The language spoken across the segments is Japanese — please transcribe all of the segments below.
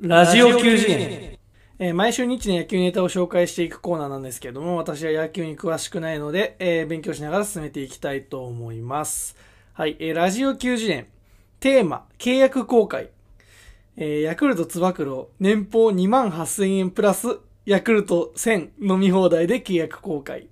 ラジオ90年。えー毎週日の野球ネタを紹介していくコーナーなんですけども、私は野球に詳しくないので、えー勉強しながら進めていきたいと思います。はい、えーラジオ90年。テーマ、契約公開。えーヤクルトつば九郎、年俸2万8000円プラス、ヤクルト1000飲み放題で契約公開。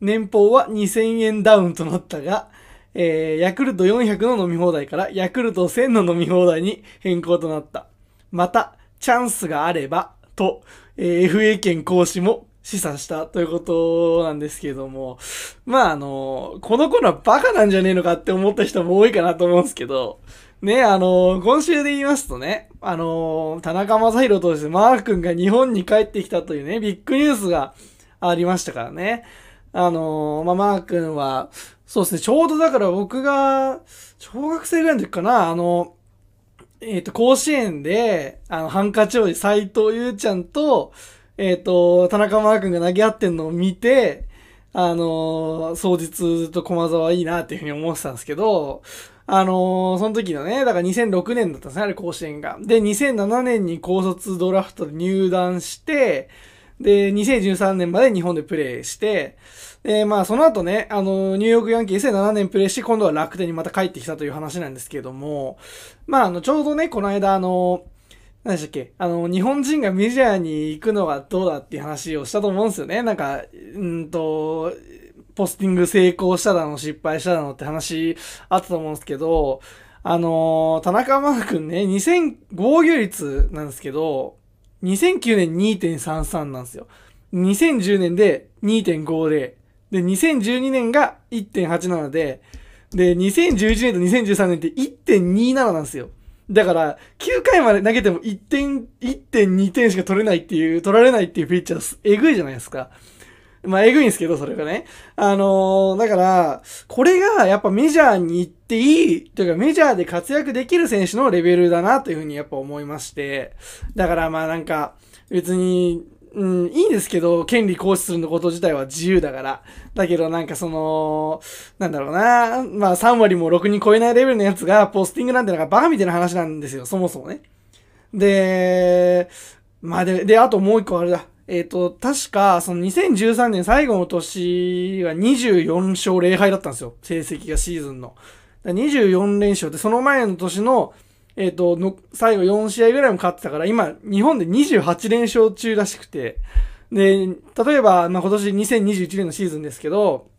年俸は2000円ダウンとなったが、えーヤクルト400の飲み放題からヤクルト1000の飲み放題に変更となった。また、チャンスがあれば、と、えー FA 権行使も示唆したということなんですけれども、まああの、この頃はバカなんじゃねえのかって思った人も多いかなと思うんですけど、ね、あの、今週で言いますとね、あの、田中将大投手、マー君が日本に帰ってきたというね、ビッグニュースがありましたからね。あの、まあ、マー君は、そうですね、ちょうどだから僕が、小学生ぐらいの時かな、あの、えっ、と、甲子園で、あの、ハンカチ王子斎藤優ちゃんと、えっ、と、田中マー君が投げ合ってんのを見て、あの、総日と駒沢いいなっていうふうに思ってたんですけど、あのその時のね、だから2006年だったんですね、あれ甲子園が。で、2007年に高卒ドラフトで入団して、で、2013年まで日本でプレーして、で、まあ、その後ね、あの、ニューヨークヤンキースで7年プレーし、今度は楽天にまた帰ってきたという話なんですけども、まあ、あの、ちょうどね、この間、あの、何でしたっけあの、日本人がメジャーに行くのはどうだっていう話をしたと思うんですよね。なんか、うんと、ポスティング成功しただの、失敗しただのって話あったと思うんですけど、あの田中マー君ね、2000、防御率なんですけど、2009年2.33なんですよ。2010年で2.50。で、2012年が1.87で、で、2011年と2013年って1.27なんですよ。だから、9回まで投げても1点、1.2点しか取れないっていう、取られないっていうピッチャーす、えぐいじゃないですか。まあ、えぐいんですけど、それがね。あのーだから、これがやっぱメジャーに行っていい、というかメジャーで活躍できる選手のレベルだなというふうにやっぱ思いまして。だからまあなんか、別に、うん、いいんですけど、権利行使するのこと自体は自由だから。だけどなんかその、なんだろうな、まあ3割も6に超えないレベルのやつが、ポスティングなんてなんかバカみたいな話なんですよ、そもそもね。で、まあで、で、あともう一個あれだ。えっ、と、確か、その2013年最後の年が24勝0敗だったんですよ。成績がシーズンの。24連勝で、その前の年の、えっ、との、最後4試合ぐらいも勝ってたから、今、日本で28連勝中らしくて、で、例えば、まあ、今年2021年のシーズンですけど、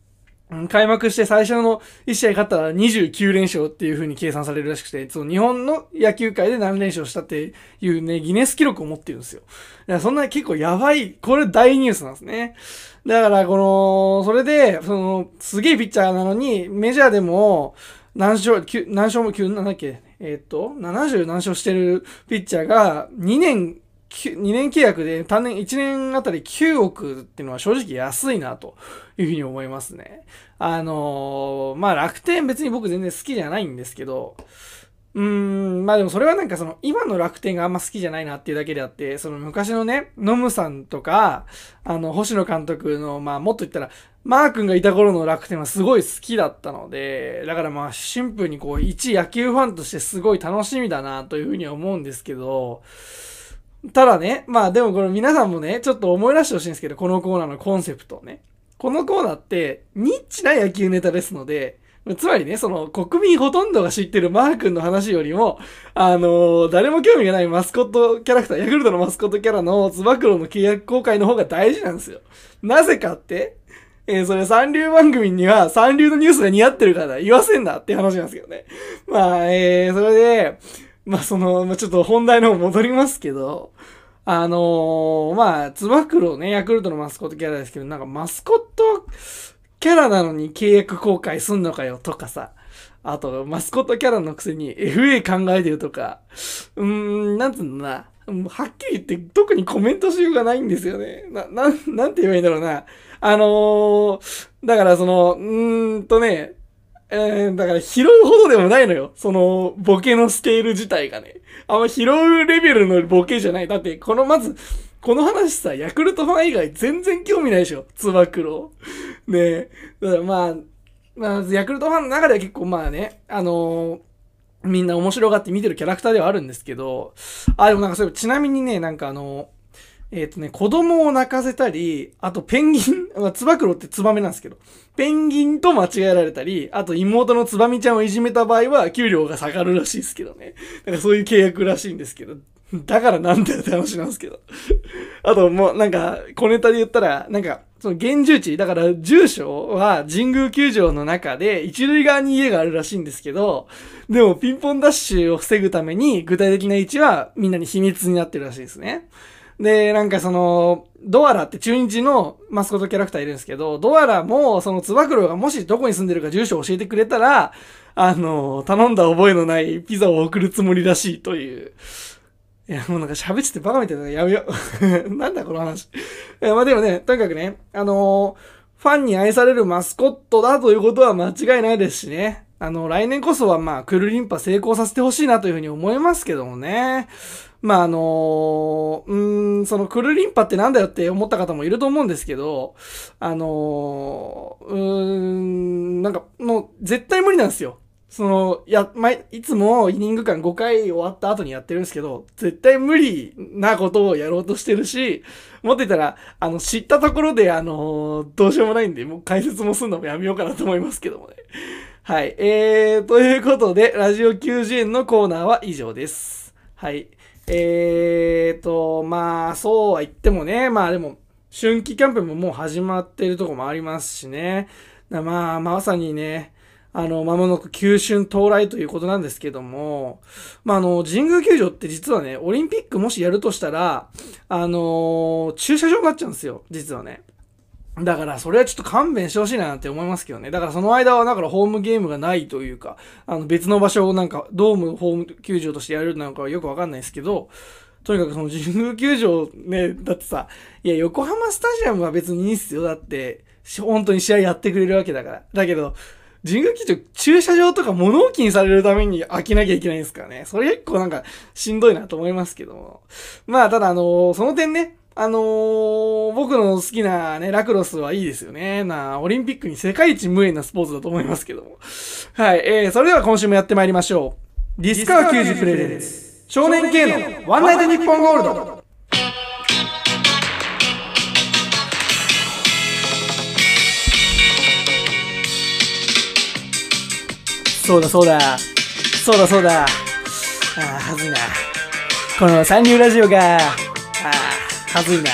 開幕して最初の1試合勝ったら29連勝っていう風に計算されるらしくて、その日本の野球界で何連勝したっていうね、ギネス記録を持ってるんですよ。だからそんな結構やばい、これ大ニュースなんですね。だからこの、それで、その、すげえピッチャーなのに、メジャーでも、何勝、何勝も9、なんだっけ、えーっと、70何勝してるピッチャーが、2年、2年契約で単年1年あたり9億っていうのは正直安いなというふうに思いますね。あのーまあ楽天別に僕全然好きじゃないんですけど、うーん、まあでもそれはなんかその今の楽天があんま好きじゃないなっていうだけであって、その昔のね、ノムさんとか、あの、星野監督の、まあもっと言ったら、マー君がいた頃の楽天はすごい好きだったので、だからまあシンプルにこう一野球ファンとしてすごい楽しみだなというふうには思うんですけど、ただね、まあでもこれ皆さんもね、ちょっと思い出してほしいんですけど、このコーナーのコンセプトね。このコーナーって、ニッチな野球ネタですので、つまりね、その、国民ほとんどが知ってるマー君の話よりも、あのー誰も興味がないマスコットキャラクター、ヤクルトのマスコットキャラのつば九郎の契約公開の方が大事なんですよ。なぜかって、えーそれ三流番組には三流のニュースが似合ってるから言わせんなって話なんですけどね。まあ、えー、それで、まあその、まあちょっと本題の方戻りますけど、あのーまあ、つば九郎ね、ヤクルトのマスコットキャラですけど、なんかマスコットキャラなのに契約公開すんのかよとかさ、あと、マスコットキャラのくせに FA 考えてるとか、うーん、なんつうのな、はっきり言って特にコメントしようがないんですよね。な、なん、なんて言えばいいんだろうな。あのーだからその、うーんとね、えー、だから拾うほどでもないのよ。その、ボケのスケール自体がね。あんま拾うレベルのボケじゃない。だって、このまず、この話さ、ヤクルトファン以外全然興味ないでしょ。つば九郎。ねえ。だからまあ、まあ、ヤクルトファンの中では結構まあね、あのーみんな面白がって見てるキャラクターではあるんですけど、あ、でもなんかそういえばちなみにね、なんかあの、えっ、とね、子供を泣かせたり、あとペンギン、まあ、つば九郎ってツバメなんですけど、ペンギンと間違えられたり、あと妹のつばみちゃんをいじめた場合は給料が下がるらしいですけどね。なんかそういう契約らしいんですけど、だからなんだよって話なんですけど。あともうなんか、小ネタで言ったら、なんか、その現住地、だから住所は神宮球場の中で一塁側に家があるらしいんですけど、でもピンポンダッシュを防ぐために具体的な位置はみんなに秘密になってるらしいですね。で、なんかその、ドアラって中日のマスコットキャラクターいるんですけど、ドアラも、そのつば九郎がもしどこに住んでるか住所を教えてくれたら、あの、頼んだ覚えのないピザを送るつもりらしいという。いや、もうなんか喋っててバカみたいなのやめよう。なんだこの話。いや、まあでもね、とにかくね、あのファンに愛されるマスコットだということは間違いないですしね。あの、来年こそはまあ、クルリンパ成功させてほしいなというふうに思いますけどもね。まあ、あのうーん、そのクルリンパってなんだよって思った方もいると思うんですけど、あのうん、なんかもう絶対無理なんですよ。その、や、ま、いつもイニング間5回終わった後にやってるんですけど、絶対無理なことをやろうとしてるし、もっと言ったら、あの、知ったところで、あのどうしようもないんで、もう解説もすんのもやめようかなと思いますけどもね。はい。えー、ということで、ラジオ90円のコーナーは以上です。はい。えーと、まあ、そうは言ってもね、まあでも、春季キャンプももう始まってるとこもありますしね。まあ、まさにね、あの、まもなく急春到来ということなんですけども、まあ、あの、神宮球場って実はね、オリンピックもしやるとしたら、あの駐車場になっちゃうんですよ、実はね。だから、それはちょっと勘弁してほしいなって思いますけどね。だから、その間は、だから、ホームゲームがないというか、あの、別の場所をなんか、ドーム、ホーム球場としてやるなのかはよくわかんないですけど、とにかくその神宮球場ね、だってさ、いや、横浜スタジアムは別にいいっすよ。だって、本当に試合やってくれるわけだから。だけど、神宮球場、駐車場とか物置にされるために開けなきゃいけないんですからね。それ結構なんか、しんどいなと思いますけども。まあ、ただあの、その点ね、あのー、僕の好きなね、ラクロスはいいですよね。なオリンピックに世界一無縁なスポーツだと思いますけども。はい、えー、それでは今週もやってまいりましょう。ディスカー90プレゼンツ。少年系のワンナイトニッポンゴールド。そうだそうだ。そうだそうだ。ああ、はずいな。この三流ラジオが、はずいな。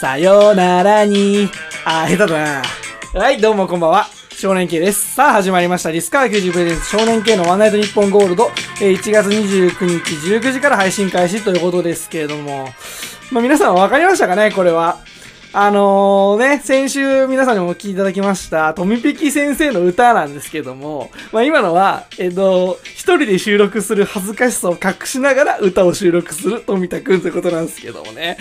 さよならに。あ、下手だな。はい、どうもこんばんは。少年系です。さあ、始まりました。リスカー90プレゼンツ少年系のワンナイトニッポンゴールド。え、1月29日19時から配信開始ということですけれども。まあ、皆さんわかりましたかねこれは。あのー、ね、先週皆さんにもお聞きいただきました、とみぴき先生の歌なんですけども、まあ今のは、えっ、と、一人で収録する恥ずかしさを隠しながら歌を収録する富田くんということなんですけどもね。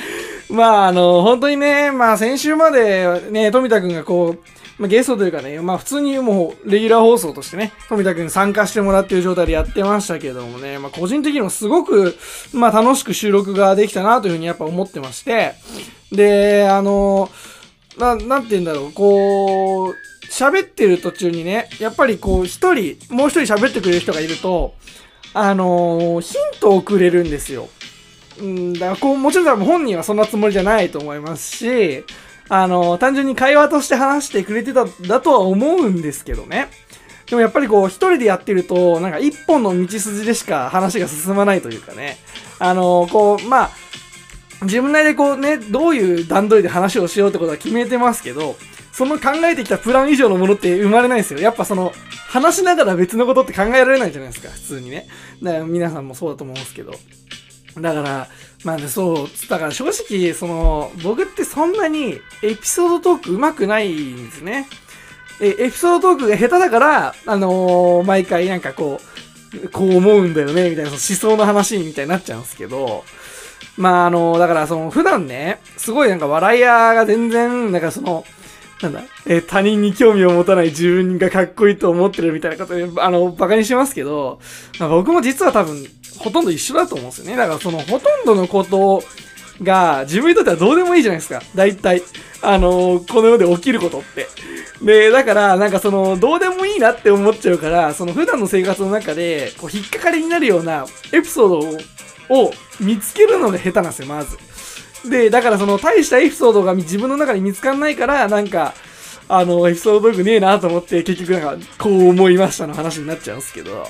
まああの、本当にね、まあ先週までね、富田くんがこう、まあ、ゲストというかね、まあ普通にもうレギュラー放送としてね、富田くん参加してもらってる状態でやってましたけどもね、まあ個人的にもすごく、まあ楽しく収録ができたなというふうにやっぱ思ってまして、で、あの、な、なんて言うんだろう、こう、喋ってる途中にね、やっぱりこう一人、もう一人喋ってくれる人がいると、あのヒントをくれるんですよ。うん、だからこう、もちろん本人はそんなつもりじゃないと思いますし、あの単純に会話として話してくれてた、だとは思うんですけどね。でもやっぱりこう、一人でやってると、なんか一本の道筋でしか話が進まないというかね。あのこう、まあ、自分なりでこうね、どういう段取りで話をしようってことは決めてますけど、その考えてきたプラン以上のものって生まれないですよ。やっぱその、話しながら別のことって考えられないじゃないですか、普通にね。だから皆さんもそうだと思うんですけど。だから、まあね、そう、だから正直、その、僕ってそんなにエピソードトーク上手くないんですね。え、エピソードトークが下手だから、あのー、毎回なんかこう、こう思うんだよね、みたいな、その思想の話みたいになっちゃうんですけど、まあ、あの、だからその、普段ね、すごいなんか笑い屋が全然、なんかその、なんだ、え他人に興味を持たない自分がかっこいいと思ってるみたいなことで、あの、馬鹿にしますけど、まあ、僕も実は多分、ほとんど一緒だと思うんですよね。だからその、ほとんどのことが、自分にとってはどうでもいいじゃないですか。大体。あのこの世で起きることって。で、だから、なんかその、どうでもいいなって思っちゃうから、その普段の生活の中で、こう、引っかかりになるようなエピソードを見つけるのが下手なんですよ、まず。で、だからその、大したエピソードが自分の中に見つかんないから、なんか、あの、エピソードトークねえなと思って、結局なんか、こう思いましたの話になっちゃうんですけど。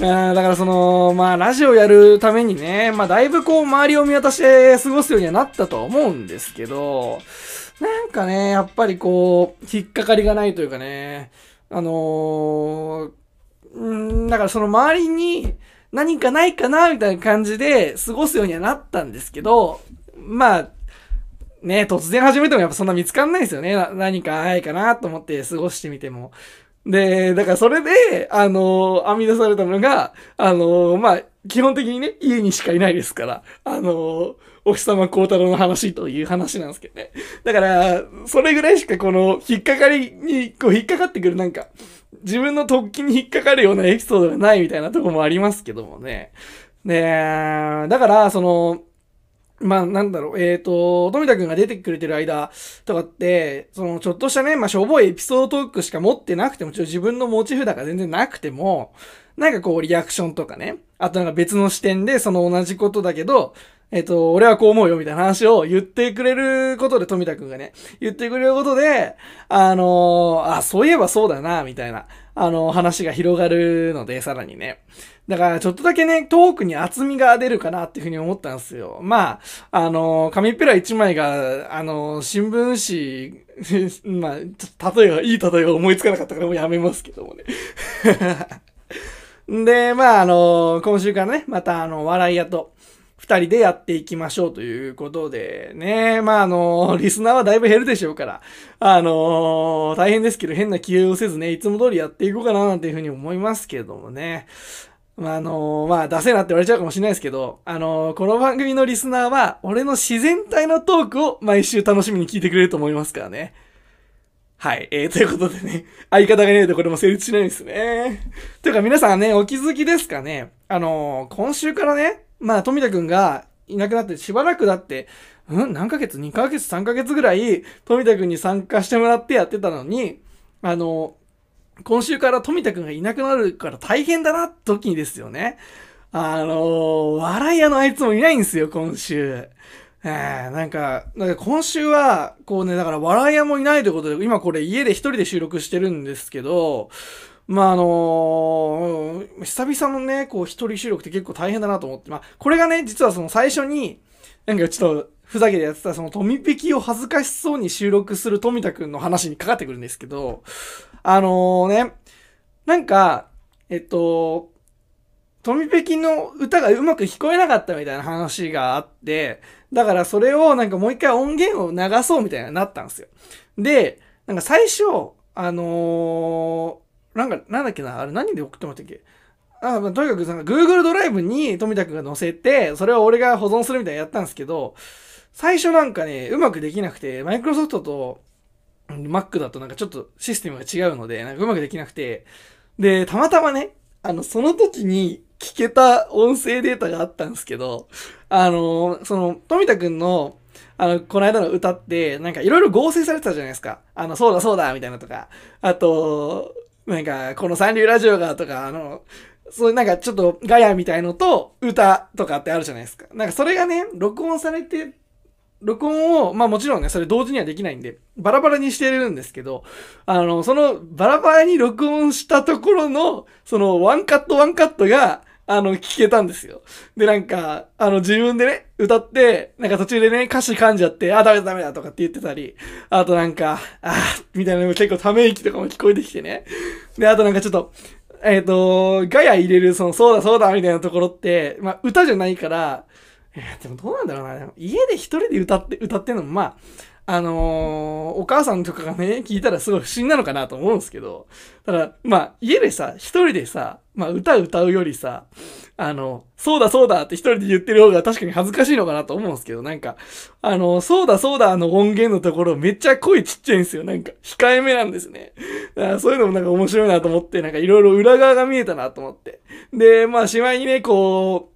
あだからその、まあ、ラジオやるためにね、まあ、だいぶこう、周りを見渡して過ごすようにはなったとは思うんですけど、なんかね、やっぱりこう、引っかかりがないというかね、あのー、んだからその周りに何かないかな、みたいな感じで過ごすようにはなったんですけど、まあ、ね、突然始めてもやっぱそんな見つかんないですよね。何かないかなと思って過ごしてみても。で、だからそれで、あのー、編み出されたのが、あのー、まあ、基本的にね、家にしかいないですから、あのー、お日様孝太郎の話という話なんですけどね。だから、それぐらいしかこの、引っかかりに、こう、引っかかってくるなんか、自分の突起に引っかかるようなエピソードがないみたいなとこもありますけどもね。で、だから、その、まあ、なんだろう、えっ、ー、と、富田くんが出てくれてる間とかって、その、ちょっとしたね、まあ、しょぼいエピソードトークしか持ってなくても、ちょ自分の持ち札が全然なくても、なんかこう、リアクションとかね、あとなんか別の視点で、その同じことだけど、えっ、ー、と、俺はこう思うよみたいな話を言ってくれることで、富田くんがね、言ってくれることで、あのー、あ、そういえばそうだな、みたいな、あのー、話が広がるので、さらにね。だからちょっとだけね、トークに厚みが出るかなっていうふうに思ったんですよ。まあ、あの、紙ペラ1枚が、あの、新聞紙、まあ、例えが、いい例えが思いつかなかったからもうやめますけどもね。で、まあ、あの、今週からね、またあの、笑い屋と、二人でやっていきましょうということでね。まあ、あの、リスナーはだいぶ減るでしょうから、あの、大変ですけど変な気をせずね、いつも通りやっていこうかななんていうふうに思いますけどもね。まあ、あのー、まあ、出せなって言われちゃうかもしれないですけど、あのー、この番組のリスナーは、俺の自然体のトークを毎週楽しみに聞いてくれると思いますからね。はい。えー、ということでね、相方がいないとこれも成立しないですね。というか皆さんね、お気づきですかね。あのー、今週からね、まあ、富田くんがいなくなってしばらくだって、うん？何ヶ月 ?2 ヶ月 ?3 ヶ月ぐらい、富田くんに参加してもらってやってたのに、あの今週から富田くんがいなくなるから大変だな時にですよね。あのー、笑い屋のあいつもいないんですよ、今週。えー、なんか、なんか今週は、こうね、だから笑い屋もいないということで、今これ家で一人で収録してるんですけど、まああのー、久々のね、こう一人収録って結構大変だなと思って、まあこれがね、実はその最初に、なんかちょっとふざけてやってたその富引きを恥ずかしそうに収録する富田くんの話にかかってくるんですけど、あのー、ね、なんか、えっと、富ペキの歌がうまく聞こえなかったみたいな話があって、だからそれをなんかもう一回音源を流そうみたいになったんですよ。で、なんか最初、あのー、なんか、なんだっけな、あれ何で送ってもらったっけ？あまあ、とにかくなんか Google ドライブに富田くんが載せて、それを俺が保存するみたいなやったんですけど、最初なんかね、うまくできなくて、マイクロソフトと Mac だとなんかちょっとシステムが違うので、なんかうまくできなくて、で、たまたまね、あの、その時に聞けた音声データがあったんですけど、あの、その、富田くんの、あの、この間の歌って、なんかいろいろ合成されてたじゃないですか。あの、そうだそうだ、みたいなとか。あと、なんか、この三流ラジオがとか、あの、そうなんかちょっとガヤみたいのと歌とかってあるじゃないですか。なんかそれがね、録音されて録音を、まあもちろんね、それ同時にはできないんで、バラバラにしてるんですけど、あの、そのバラバラに録音したところの、そのワンカットワンカットが、あの、聞けたんですよ。で、なんか、あの、自分でね、歌って、なんか途中でね、歌詞噛んじゃって、あ、ダメだダメだとかって言ってたり、あとなんか、あみたいなのも結構ため息とかも聞こえてきてね。で、あとなんかちょっと、えっ、ー、と、ガヤ入れる、その、そうだそうだみたいなところって、まあ、歌じゃないから、えでもどうなんだろうな。家で一人で歌って、歌ってんのも、まあ、あのー、お母さんとかがね、聞いたらすごい不審なのかなと思うんですけど、ただ、まあ、家でさ、一人でさ、まあ、歌歌うよりさ、あの、そうだそうだって一人で言ってる方が確かに恥ずかしいのかなと思うんですけど、なんか、あの、そうだそうだの音源のところめっちゃ声ちっちゃいんですよ。なんか、控えめなんですね。だからそういうのもなんか面白いなと思って、なんかいろいろ裏側が見えたなと思って。で、まあ、しまいにね、こ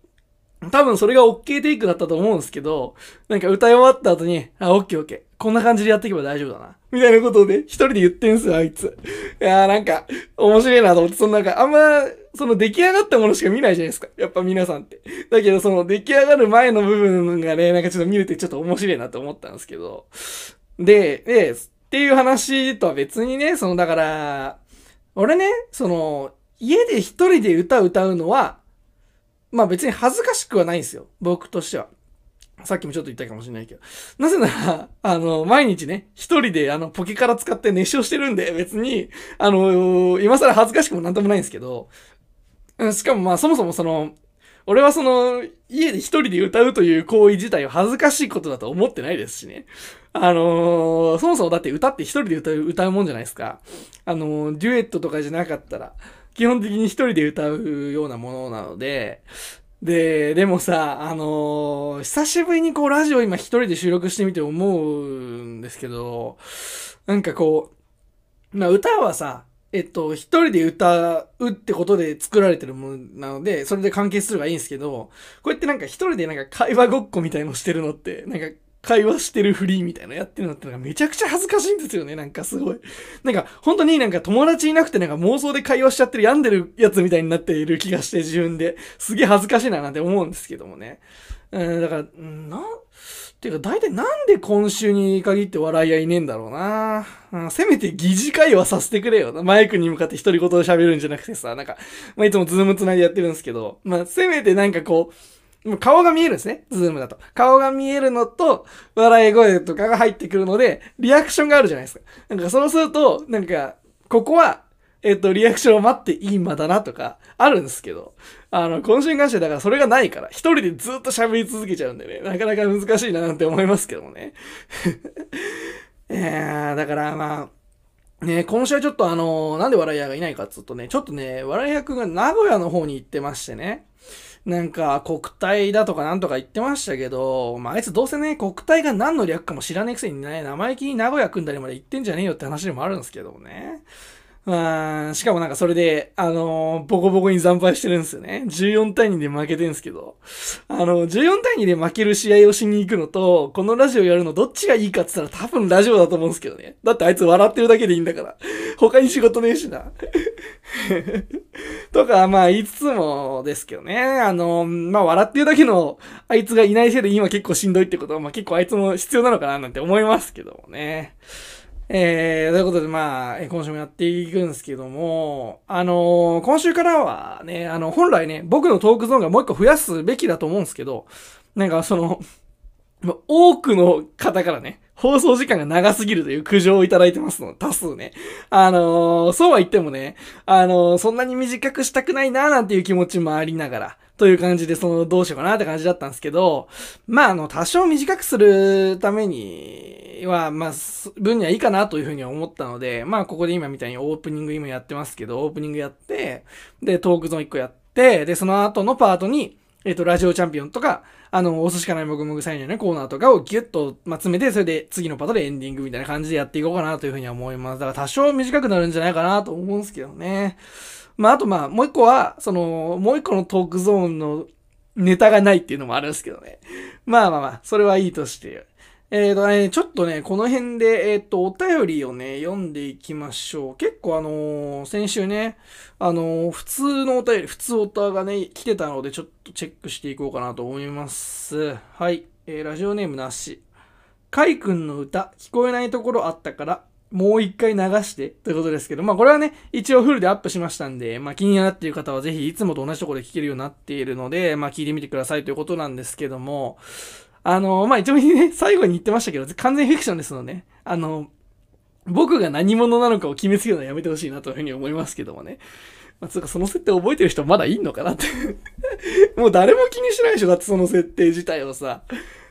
う、多分それが OK テイクだったと思うんですけど、なんか歌い終わった後に、あ、OK OK。こんな感じでやっていけば大丈夫だな。みたいなことをね、一人で言ってんすよ、あいつ。いやーなんか、面白いなと思って、そのなんか、あんま、その出来上がったものしか見ないじゃないですか。やっぱ皆さんって。だけど、その出来上がる前の部分がね、なんかちょっと見れてちょっと面白いなと思ったんですけど。で、で、っていう話とは別にね、その、だから、俺ね、その、家で一人で歌歌うのは、まあ別に恥ずかしくはないんですよ。僕としては。さっきもちょっと言ったかもしれないけど。なぜなら、あの、毎日ね、一人であの、ポケカラ使って熱唱してるんで、別に、あの、今更恥ずかしくもなんともないんですけど、しかもまあそもそもその、俺はその、家で一人で歌うという行為自体は恥ずかしいことだと思ってないですしね。あのー、そもそもだって歌って一人で歌う、歌うもんじゃないですか。あのー、デュエットとかじゃなかったら、基本的に一人で歌うようなものなので、で、でもさ、あのー、久しぶりにこうラジオ今一人で収録してみて思うんですけど、なんかこう、まあ歌はさ、えっと、一人で歌うってことで作られてるものなので、それで関係すればいいんですけど、こうやってなんか一人でなんか会話ごっこみたいのしてるのって、なんか会話してるフリーみたいなやってるのってなんかめちゃくちゃ恥ずかしいんですよね。なんかすごい。なんか本当になんか友達いなくてなんか妄想で会話しちゃってる病んでるやつみたいになっている気がして自分で。すげえ恥ずかしいななんて思うんですけどもね。うん、だから、な、ていうか大体なんで今週に限って笑い屋いねえんだろうな、うん、せめて疑似会話させてくれよ。マイクに向かって独り言で喋るんじゃなくてさ、なんか、まあ、いつもズーム繋いでやってるんですけど、まあ、せめてなんかこう、もう顔が見えるんですね。ズームだと。顔が見えるのと、笑い声とかが入ってくるので、リアクションがあるじゃないですか。なんかそうすると、なんか、ここは、えっ、と、リアクションを待っていい間だなとか、あるんですけど、あの、今週に関してだからそれがないから、一人でずっと喋り続けちゃうんでね、なかなか難しいななんて思いますけどもね。えー、だからまあ、ね、今週はちょっとあの、なんで笑い屋がいないかっつうとね、ちょっとね、笑い屋くんが名古屋の方に行ってましてね。なんか国体だとかなんとか言ってましたけど、まあ、あいつどうせね、国体が何の略かも知らねえくせにね、生意気に名古屋組んだりまで言ってんじゃねえよって話でもあるんですけどもね。うん、しかもなんかそれで、あのー、ボコボコに惨敗してるんですよね。14対2で負けてるんですけど。あの、14対2で負ける試合をしに行くのと、このラジオやるのどっちがいいかって言ったら多分ラジオだと思うんですけどね。だってあいつ笑ってるだけでいいんだから。他に仕事ねえしな。とか、まあ言いつつもですけどね。あの、まあ笑ってるだけのあいつがいないせいで今結構しんどいってことは、まあ結構あいつも必要なのかななんて思いますけどもね。えー、ということで、まあ、今週もやっていくんですけども、あのー、今週からはね、あの、本来ね、僕のトークゾーンがもう一個増やすべきだと思うんですけど、なんかその、多くの方からね、放送時間が長すぎるという苦情をいただいてますの、多数ね。あのー、そうは言ってもね、あのー、そんなに短くしたくないなーなんていう気持ちもありながら、という感じで、その、どうしようかなって感じだったんですけど、まあ、あの、多少短くするためには、まあ、分にはいいかなというふうに思ったので、まあ、ここで今みたいにオープニング今やってますけど、オープニングやって、で、トークゾーン1個やって、で、その後のパートに、えっ、と、ラジオチャンピオンとか、あの、お寿司かないもぐもぐサインのね、コーナーとかをギュッと、ま詰めて、それで次のパートでエンディングみたいな感じでやっていこうかなというふうには思います。だから多少短くなるんじゃないかなと思うんですけどね。まあ、あとまあ、もう一個は、その、もう一個のトークゾーンのネタがないっていうのもあるんですけどね。まあまあまあ、それはいいとして。えーとね、ちょっとね、この辺で、えっ、ー、と、お便りをね、読んでいきましょう。結構あのー、先週ね、あの、普通のお便り、普通おたがね、来てたので、ちょっとチェックしていこうかなと思います。はい。えー、ラジオネームなし。かいくんの歌、聞こえないところあったから、もう一回流してということですけど、まあこれはね、一応フルでアップしましたんで、まあ気になっている方はぜひいつもと同じところで聞けるようになっているので、まあ聞いてみてくださいということなんですけども、あの、まあ一応ね、最後に言ってましたけど、完全フィクションですので、ねあの、僕が何者なのかを決めつけるのはやめてほしいなというふうに思いますけどもね。まあ、つうかその設定覚えてる人まだいんのかなって もう誰も気にしないでしょだってその設定自体をさ。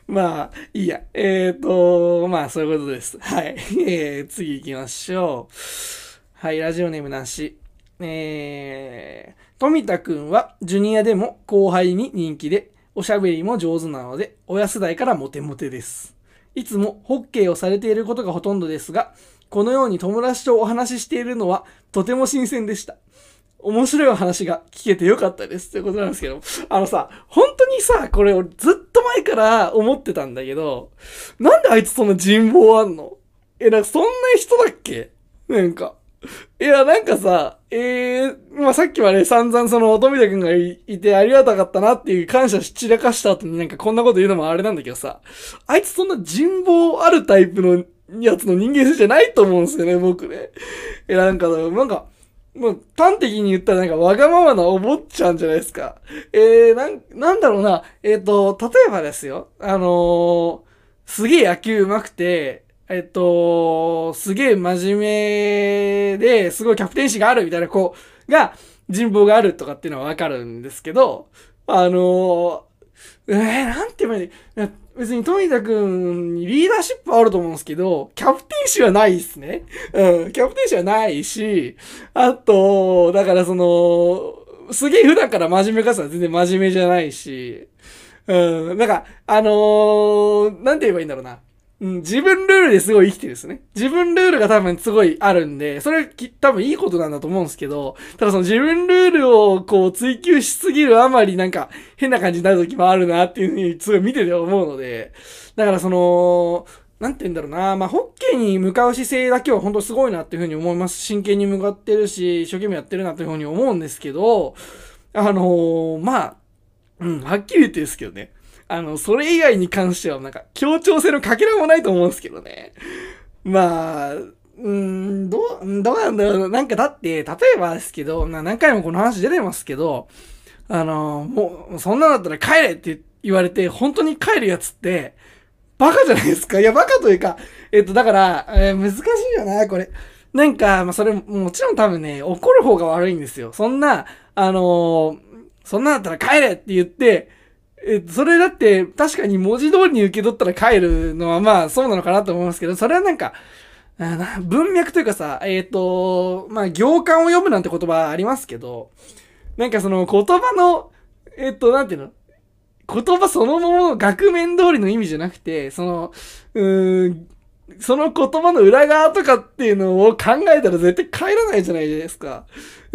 まあ、いいや。えっ、ー、と、まあ、そういうことです。はい。えー、次行きましょう。はい、ラジオネームなし。えー、富田くんはジュニアでも後輩に人気で、おしゃべりも上手なので、親世代からモテモテです。いつもホッケーをされていることがほとんどですが、このように友達とお話ししているのはとても新鮮でした。面白い話が聞けてよかったですってことなんですけど、あのさ、本当にさ、これ俺ずっと前から思ってたんだけど、なんであいつそんな人望あんの？え、なんかそんな人だっけ？なんか。いや、なんかさ、えー、まあ、さっきまで散々その、富田くんがいてありがたかったなっていう感謝し散らかした後になんかこんなこと言うのもあれなんだけどさ、あいつそんな人望あるタイプのやつの人間性じゃないと思うんですよね、僕ね。え、なんか、なんか、もう端的に言ったらなんかわがままなお坊ちゃんじゃないですか。えー、なん、なんだろうな。えっ、ー、と、例えばですよ。あのー、すげえ野球上手くて、えっ、ー、と、すげえ真面目で、すごいキャプテン誌があるみたいな子が、人望があるとかっていうのはわかるんですけど、あのえー、なんて言えばいい別に富田くんにリーダーシップあると思うんですけど、キャプテン誌はないっすね。うん、キャプテン誌はないし、あと、だからその、すげえ普段から真面目かさ全然真面目じゃないし、うん、なんか、あのー、なんて言えばいいんだろうな。うん、自分ルールですごい生きてるんですね。自分ルールが多分すごいあるんで、それき多分いいことなんだと思うんですけど、ただその自分ルールをこう追求しすぎるあまりなんか変な感じになる時もあるなっていうふうにすごい見てて思うので、だからその、なんて言うんだろうな、まあ、ホッケーに向かう姿勢だけは本当すごいなっていうふうに思います。真剣に向かってるし、一生懸命やってるなというふうに思うんですけど、あのー、まあ、うん、はっきり言ってですけどね。あの、それ以外に関してはなんか、協調性のかけらもないと思うんですけどね。まあ、うん、どう、どうなんだろう。なんかだって、例えばですけど、何回もこの話出てますけど、あの、もう、そんなだったら帰れって言われて、本当に帰るやつって、バカじゃないですか。いや、バカというか、えっと、だから、えー、難しいよな、これ。なんか、まあ、それ、もちろん多分ね、怒る方が悪いんですよ。そんな、あのー、そんなだったら帰れって言って、え、それだって確かに文字通りに受け取ったら帰るのはまあそうなのかなと思いますけど、それはなんか、文脈というかさ、えっ、ー、と、まあ行間を読むなんて言葉ありますけど、なんかその言葉の、えっ、ー、と、なんていうの？言葉そのものの額面通りの意味じゃなくて、その、うーん、その言葉の裏側とかっていうのを考えたら絶対帰らないじゃないですか。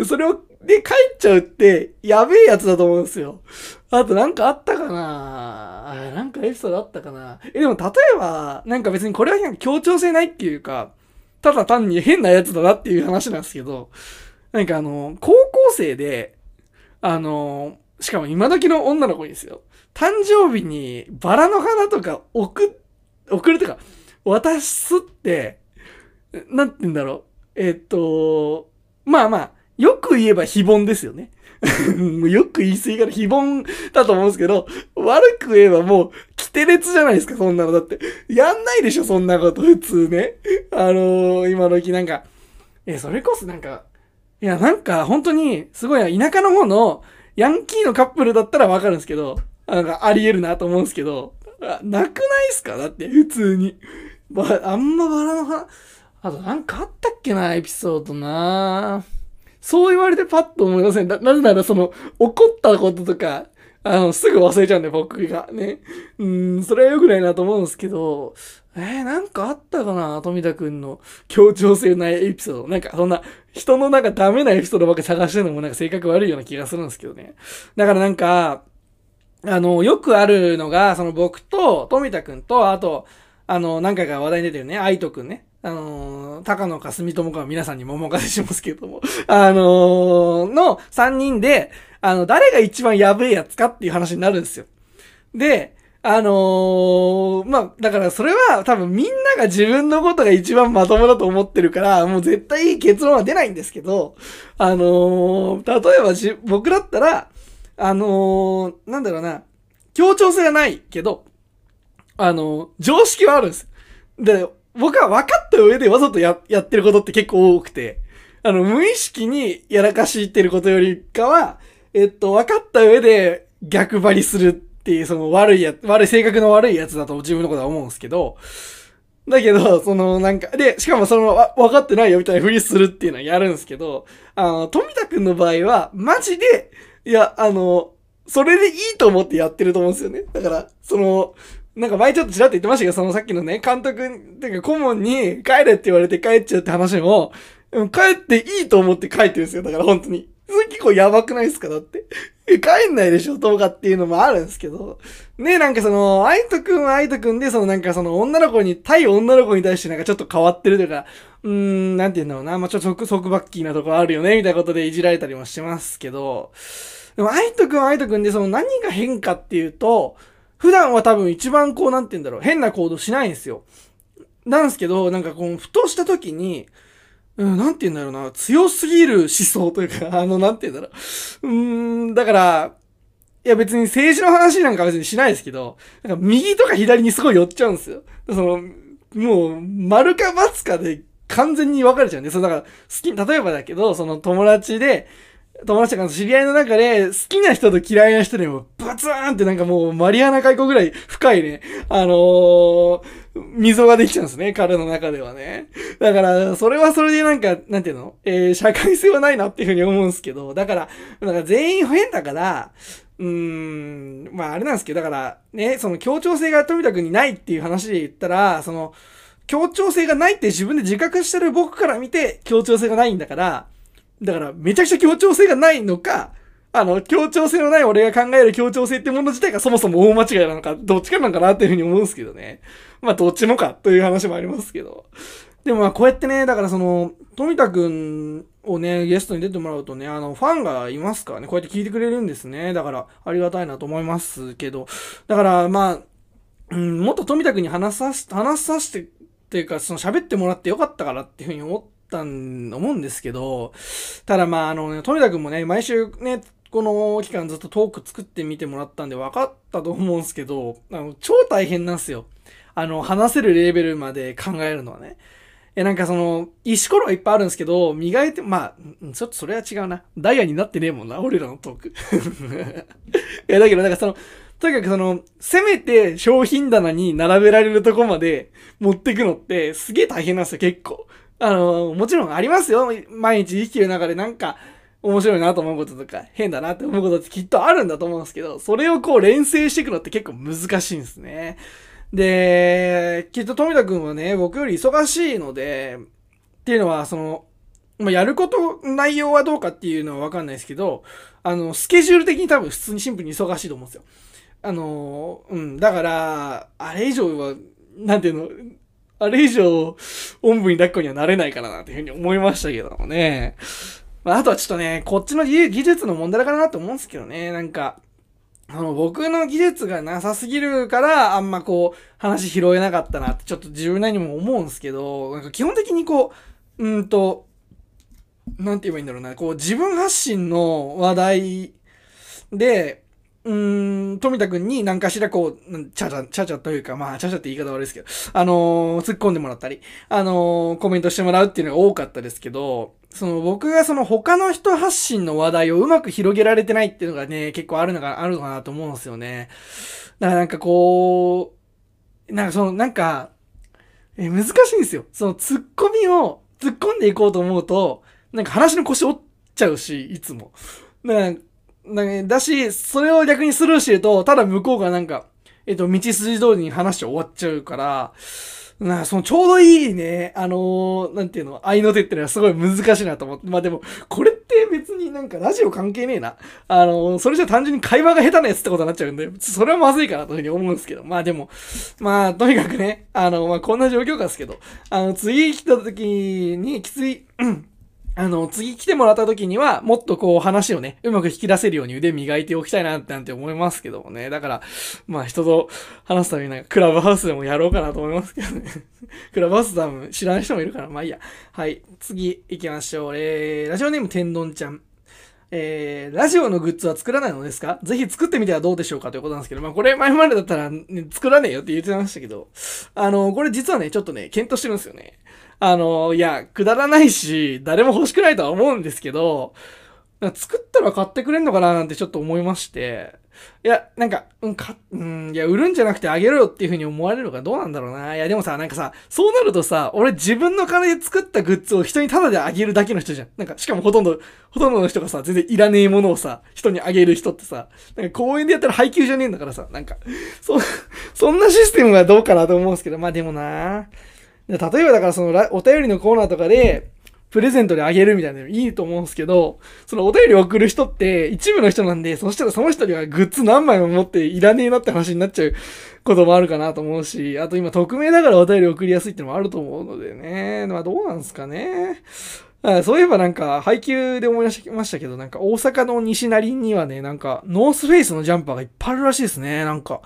それを、で帰っちゃうって、やべえやつだと思うんですよ。あとなんかあったかななんかエピソードあったかなえ、でも例えば、なんか別にこれは協調性ないっていうか、ただ単に変なやつだなっていう話なんですけど、なんかあの、高校生で、あの、しかも今時の女の子にですよ。誕生日にバラの花とか送、送るとか、渡すって、なんて言うんだろう。えっと、まあまあ、よく言えば非凡ですよね。よく言い過ぎから非凡だと思うんですけど、悪く言えばもう、規定列じゃないですか、そんなの。だって、やんないでしょ、そんなこと、普通ね。あのー、今時なんか、え、それこそなんか、いや、なんか、本当に、すごい、田舎の方の、ヤンキーのカップルだったらわかるんですけど、なんか、あり得るなと思うんですけど、なくないっすか？だって、普通に。ば、あんまバラの花、あとなんかあったっけな、エピソードなぁそう言われてパッと思いません。な、なぜならその、怒ったこととか、あの、すぐ忘れちゃうんで、僕がね。うん、それは良くないなと思うんですけど、えー、なんかあったかな富田くんの協調性ないエピソード。なんか、そんな、人のなんかダメなエピソードばっか探してるのもなんか性格悪いような気がするんですけどね。だからなんか、あの、よくあるのが、その僕と富田くんと、あと、あの、何回か話題に出てるね、愛斗くんね。あのー、高野か住友かは皆さんにもお任せしますけども、あのー、の3人で、あの、誰が一番やべえやつかっていう話になるんですよ。で、あのー、まあ、だからそれは多分みんなが自分のことが一番まともだと思ってるから、もう絶対いい結論は出ないんですけど、あのー、例えばじ、僕だったら、あのー、なんだろうな、協調性はないけど、あの、常識はあるんです。で、僕は分かった上でわざとや、やってることって結構多くて、あの、無意識にやらかしってることよりかは、えっと、分かった上で逆張りするっていう、その悪いや、悪い性格の悪いやつだと自分のことは思うんですけど、だけど、そのなんか、で、しかもその、分かってないよみたいなふりするっていうのはやるんですけど、あの、富田くんの場合は、マジで、いや、あの、それでいいと思ってやってると思うんですよね。だから、その、なんか前ちょっとちらっと言ってましたけど、そのさっきのね、監督、てか顧問に帰れって言われて帰っちゃうって話も、帰っていいと思って帰ってるんですよ。だから本当に。それ結構やばくないですか？だって。帰んないでしょとかっていうのもあるんですけど。ね、なんかその、愛斗くんは愛斗くんで、そのなんかその女の子に、対女の子に対してなんかちょっと変わってるというか、うーん、なんて言うんだろうな。まあ、ちょっと束束縛キーなとこあるよね、みたいなことでいじられたりもしてますけど、でも愛斗くんは愛斗くんで、その何が変かっていうと、普段は多分一番こう、なんて言うんだろう、変な行動しないんですよ。なんですけど、なんかこう、ふとした時に、うん、なんて言うんだろうな、強すぎる思想というか、あの、なんて言うんだろう。うーん、だから、いや別に政治の話なんか別にしないですけど、なんか右とか左にすごい寄っちゃうんですよ。その、もう、丸か×かで完全に分かれちゃうんで、そのだから、好き、例えばだけど、その友達で、友達とか知り合いの中で、好きな人と嫌いな人でも、バツーンってなんかもう、マリアナ海溝ぐらい深いね、あのー、溝ができちゃうんですね、彼の中ではね。だから、それはそれでなんか、なんていうの？えー、社会性はないなっていうふうに思うんですけど、だから、だか全員変だから、うーん、まああれなんですけど、だから、ね、その協調性が富田君にないっていう話で言ったら、その、協調性がないって自分で自覚してる僕から見て協調性がないんだから、だからめちゃくちゃ協調性がないのか、あの、協調性のない俺が考える協調性ってもの自体がそもそも大間違いなのか、どっちかなのかなっていうふうに思うんですけどね。まあ、どっちもかという話もありますけど。でもまあ、こうやってね、だからその、富田くんをね、ゲストに出てもらうとね、あの、ファンがいますからね、こうやって聞いてくれるんですね。だから、ありがたいなと思いますけど。だから、まあ、うん、もっと富田くんに話させ、話させて、っていうか、その喋ってもらってよかったからっていうふうに思ってたん、思うんですけど、ただまあ、あのね、富田くんもね、毎週ね、この期間ずっとトーク作ってみてもらったんで分かったと思うんですけど、あの、超大変なんですよ。あの、話せるレベルまで考えるのはね。え、なんかその、石ころはいっぱいあるんですけど、磨いて、まあ、ちょっとそれは違うな。ダイヤになってねえもんな、俺らのトーク。いや、だけどなんかその、とにかくその、せめて商品棚に並べられるとこまで持ってくのってすげえ大変なんですよ、結構。あの、もちろんありますよ。毎日生きてる中でなんか、面白いなと思うこととか、変だなって思うことってきっとあるんだと思うんですけど、それをこう連成していくのって結構難しいんですね。で、きっと富田くんはね、僕より忙しいので、っていうのは、その、まあ、やること、内容はどうかっていうのはわかんないですけど、あの、スケジュール的に多分普通にシンプルに忙しいと思うんですよ。あの、うん、だから、あれ以上は、なんていうの、あれ以上、おんぶに抱っこにはなれないからなっていうふうに思いましたけどもね。まあ、あとはちょっとね、こっちの技術の問題だからなと思うんですけどね。なんか、あの、僕の技術がなさすぎるから、あんまこう、話拾えなかったなって、ちょっと自分なりにも思うんですけど、なんか基本的にこう、うんと、なんて言えばいいんだろうな、こう、自分発信の話題で、うーん、富田くんに何かしらこう、ちゃちゃ、ちゃちゃというか、まあ、ちゃちゃって言い方悪いですけど、あのー、突っ込んでもらったり、あのー、コメントしてもらうっていうのが多かったですけど、その僕がその他の人発信の話題をうまく広げられてないっていうのがね、結構あるのが、あるのかなと思うんですよね。だからなんかこう、なんかその、なんか、え、難しいんですよ。その突っ込みを突っ込んでいこうと思うと、なんか話の腰折っちゃうし、いつも。だからだだし、それを逆にスルーしてると、ただ向こうがなんか、えっと、道筋通りに話して終わっちゃうから、なそのちょうどいいね、あのー、なんていうの、愛の手ってのはすごい難しいなと思って。まあでも、これって別になんかラジオ関係ねえな。あのー、それじゃ単純に会話が下手なやつってことになっちゃうんで、それはまずいかなというふうに思うんですけど。まあでも、まあとにかくね、あの、まあこんな状況かですけど、あの、次来た時にきつい、うんあの、次来てもらった時には、もっとこう話をね、うまく引き出せるように腕磨いておきたいなってなんて思いますけどもね。だから、まあ人と話すためになんかクラブハウスでもやろうかなと思いますけどね。クラブハウス多分知らない人もいるから、まあいいや。はい。次行きましょう。えー、ラジオネーム天丼ちゃん。えー、ラジオのグッズは作らないのですか？ぜひ作ってみてはどうでしょうかということなんですけど、まあこれ前までだったら、ね、作らねえよって言ってましたけど、あの、これ実はね、ちょっとね、検討してるんですよね。あの、いや、くだらないし、誰も欲しくないとは思うんですけど、作ったら買ってくれんのかななんてちょっと思いまして、いや、なんか、うん、か、うん、いや、売るんじゃなくてあげろよっていう風に思われるのかどうなんだろうな。いや、でもさ、なんかさ、そうなるとさ、俺自分の金で作ったグッズを人にタダであげるだけの人じゃん。なんか、しかもほとんど、ほとんどの人がさ、全然いらねえものをさ、人にあげる人ってさ、なんか公園でやったら配給じゃねえんだからさ、なんか、そ、そんなシステムはどうかなと思うんですけど、まあでもな例えばだからそのお便りのコーナーとかで、プレゼントであげるみたいなのもいいと思うんですけど、そのお便りを送る人って一部の人なんで、そしたらその人にはグッズ何枚も持っていらねえなって話になっちゃうこともあるかなと思うし、あと今匿名だからお便り送りやすいってのもあると思うのでね。まあどうなんすかね。あそういえばなんか、配給で思い出しましたけど、なんか大阪の西成にはね、なんか、ノースフェイスのジャンパーがいっぱいあるらしいですね。なんか、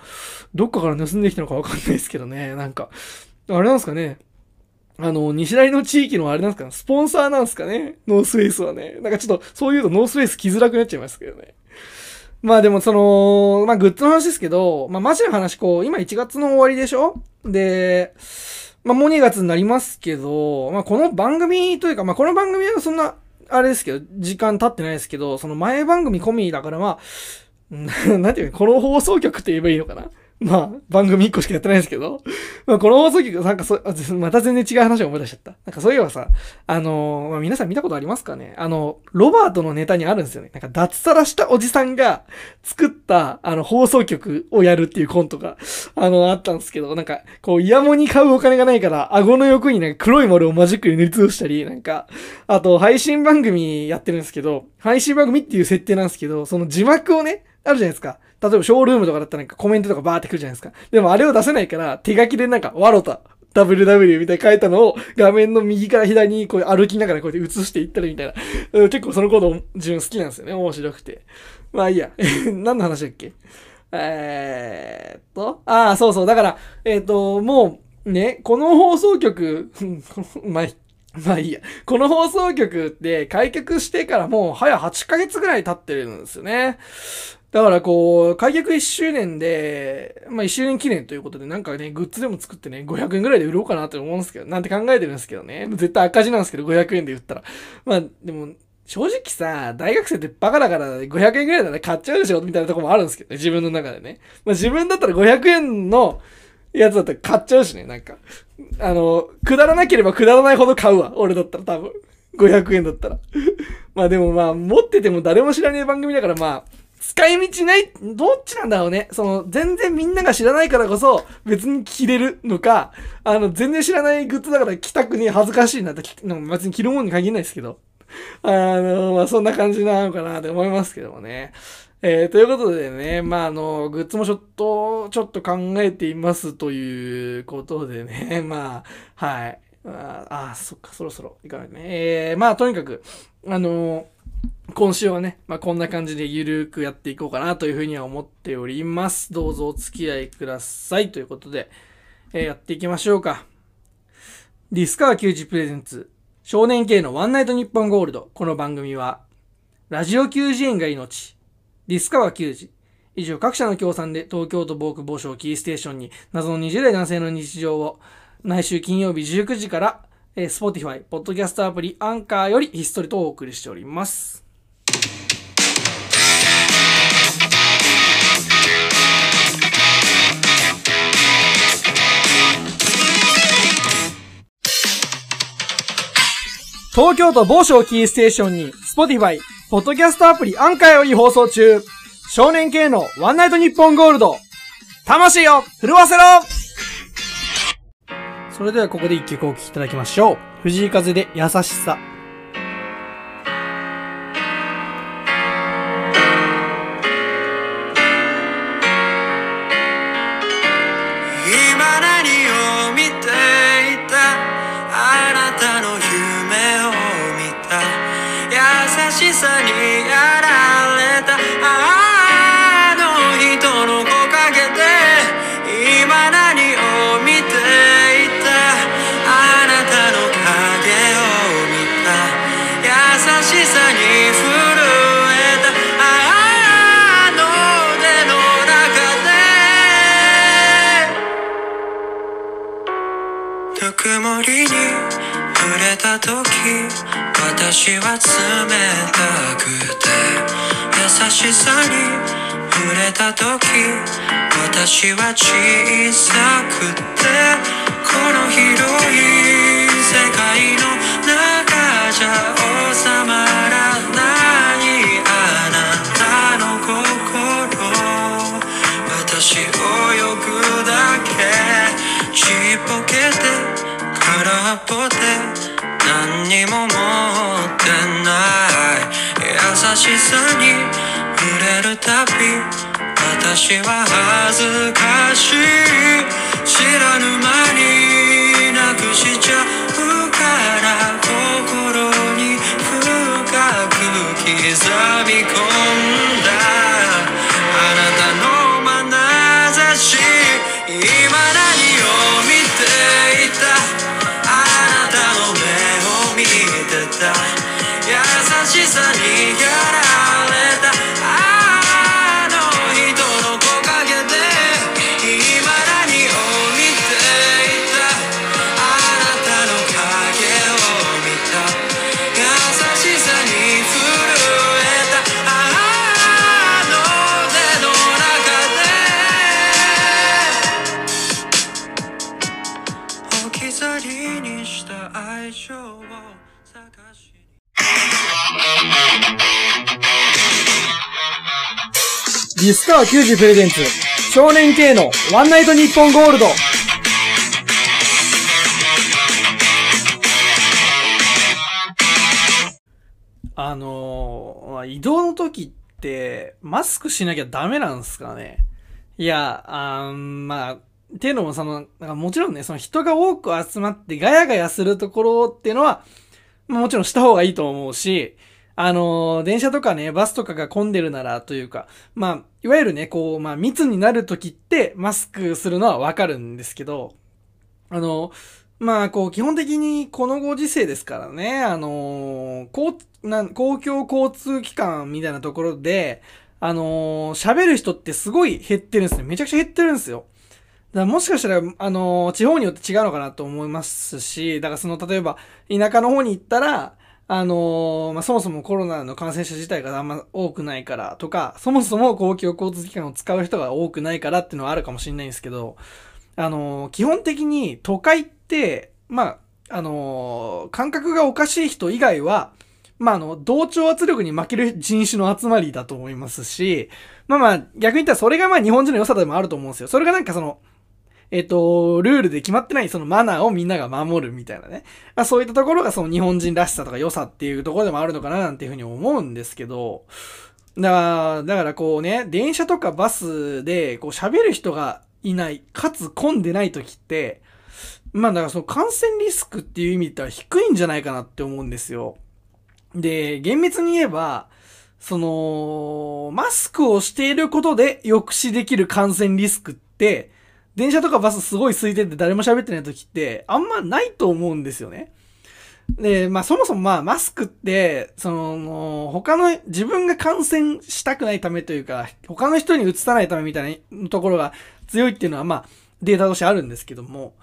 どっかから盗んできたのかわかんないですけどね。なんか、あれなんですかね。あの、西成の地域のあれなんですかねスポンサーなんですかねノースフェイスはね。なんかちょっと、そういうとノースフェイス来づらくなっちゃいますけどね。まあでもその、まあグッズの話ですけど、まあマジの話こう、今1月の終わりでしょ？で、まあもう2月になりますけど、まあこの番組というか、まあこの番組はそんな、あれですけど、時間経ってないですけど、その前番組込みだからまあ、なんていうか、この放送局って言えばいいのかな？まあ、番組1個しかやってないんですけど、まあ、この放送局、なんかそ、また全然違う話を思い出しちゃった。なんかそういえばさ、あのー、まあ、皆さん見たことありますかね？あの、ロバートのネタにあるんですよね。なんか脱サラしたおじさんが作った、あの、放送局をやるっていうコントが、あの、あったんですけど、なんか、こう、イヤモに買うお金がないから、顎の横になんか黒い丸をマジックで塗りつぶしたり、なんか、あと、配信番組やってるんですけど、配信番組っていう設定なんですけど、その字幕をね、あるじゃないですか。例えばショールームとかだったらなんかコメントとかバーってくるじゃないですか。でもあれを出せないから手書きでなんか、わろた、WW みたいに書いたのを画面の右から左にこう歩きながらこうやって映していったりみたいな。結構そのこと自分好きなんですよね。面白くて。まあいいや。何の話だっけ？えー、っと、ああ、そうそう。だから、えー、っと、もう、ね、この放送局、まあ、まあいいや。この放送局って開局してからもう早8ヶ月ぐらい経ってるんですよね。だからこう、開局1周年で、まあ1周年記念ということで、なんかね、グッズでも作ってね、500円ぐらいで売ろうかなって思うんですけど、なんて考えてるんですけどね。絶対赤字なんですけど、500円で売ったら。まあ、でも、正直さ、大学生ってバカだから500円ぐらいなら買っちゃうでしょみたいなとこもあるんですけどね、自分の中でね。まあ自分だったら500円のやつだったら買っちゃうしね、なんか。あの、くだらなければくだらないほど買うわ。俺だったら多分。500円だったら。まあでもまあ、持ってても誰も知らねえ番組だからまあ、使い道ない、どっちなんだろうね。その、全然みんなが知らないからこそ、別に着れるのか、あの、全然知らないグッズだから着たくね恥ずかしいなって、別に着るもんに限らないですけど。あの、まあ、そんな感じなのかなって思いますけどもね。えー、ということでね、まあ、あの、グッズもちょっと、ちょっと考えていますということでね、まあ、はい。ああ、そっか、そろそろいかないね。えー、まあ、とにかく、あの今週はね、まあ、こんな感じでゆるくやっていこうかなというふうには思っております。どうぞお付き合いください。ということで、えー、やっていきましょうか。ディスカー球児プレゼンツ、少年系のワンナイトニッポンゴールド。この番組は、ラジオ球児園が命、ディスカワ球児。以上、各社の協賛で東京都防空防省キーステーションに謎の20代男性の日常を毎週金曜日19時からえー、Spotify、ポッドキャストアプリ、アンカーよりひっそりとお送りしております。東京都某所キーステーションに、Spotify、ポッドキャストアプリ、アンカーより放送中。少年系のワンナイトニッポンゴールド。魂を震わせろそれではここで一曲お聴きいただきましょう。藤井風で優しさ。私は冷たくて優しさに触れた時私は小さくてこの広い世界の中じゃ収まらないあなたの心。私をよくだけちっぽけて空っぽで何にもさに触れるたび私は恥ずかしい。知らぬ間になくしちゃうから心に深く刻み込んディスカー90プレゼンツ、少年 K のワンナイトニッポンゴールド。あのー移動の時って、マスクしなきゃダメなんすかねいや、あーまあ、っていうのもその、もちろんね、その人が多く集まってガヤガヤするところっていうのは、もちろんした方がいいと思うし、あの電車とかね、バスとかが混んでるならというか、まあ、いわゆるね、こう、まあ、密になるときって、マスクするのはわかるんですけど、あの、まあ、こう、基本的にこのご時世ですからね、あのー公、公共交通機関みたいなところで、あの喋る人ってすごい減ってるんですね。めちゃくちゃ減ってるんですよ。だもしかしたら、あの地方によって違うのかなと思いますし、だからその、例えば、田舎の方に行ったら、あのーまあ、そもそもコロナの感染者自体があんま多くないからとか、そもそも公共交通機関を使う人が多くないからっていうのはあるかもしれないんですけど、あのー基本的に都会って、まあ、あのー感覚がおかしい人以外は、まあ、あの、同調圧力に負ける人種の集まりだと思いますし、まあまあ、逆に言ったらそれがまあ日本人の良さでもあると思うんですよ。それがなんかその、えっ、と、ルールで決まってないそのマナーをみんなが守るみたいなね。まあそういったところがその日本人らしさとか良さっていうところでもあるのかななんていうふうに思うんですけど、だから、だからこうね、電車とかバスでこう喋る人がいない、かつ混んでない時って、まあだからその感染リスクっていう意味で言ったら低いんじゃないかなって思うんですよ。で、厳密に言えば、その、マスクをしていることで抑止できる感染リスクって、電車とかバスすごい空いてて誰も喋ってない時って、あんまないと思うんですよね。で、まあそもそもまあマスクって、その、他の、自分が感染したくないためというか、他の人に移さないためみたいなところが強いっていうのはまあデータとしてあるんですけども、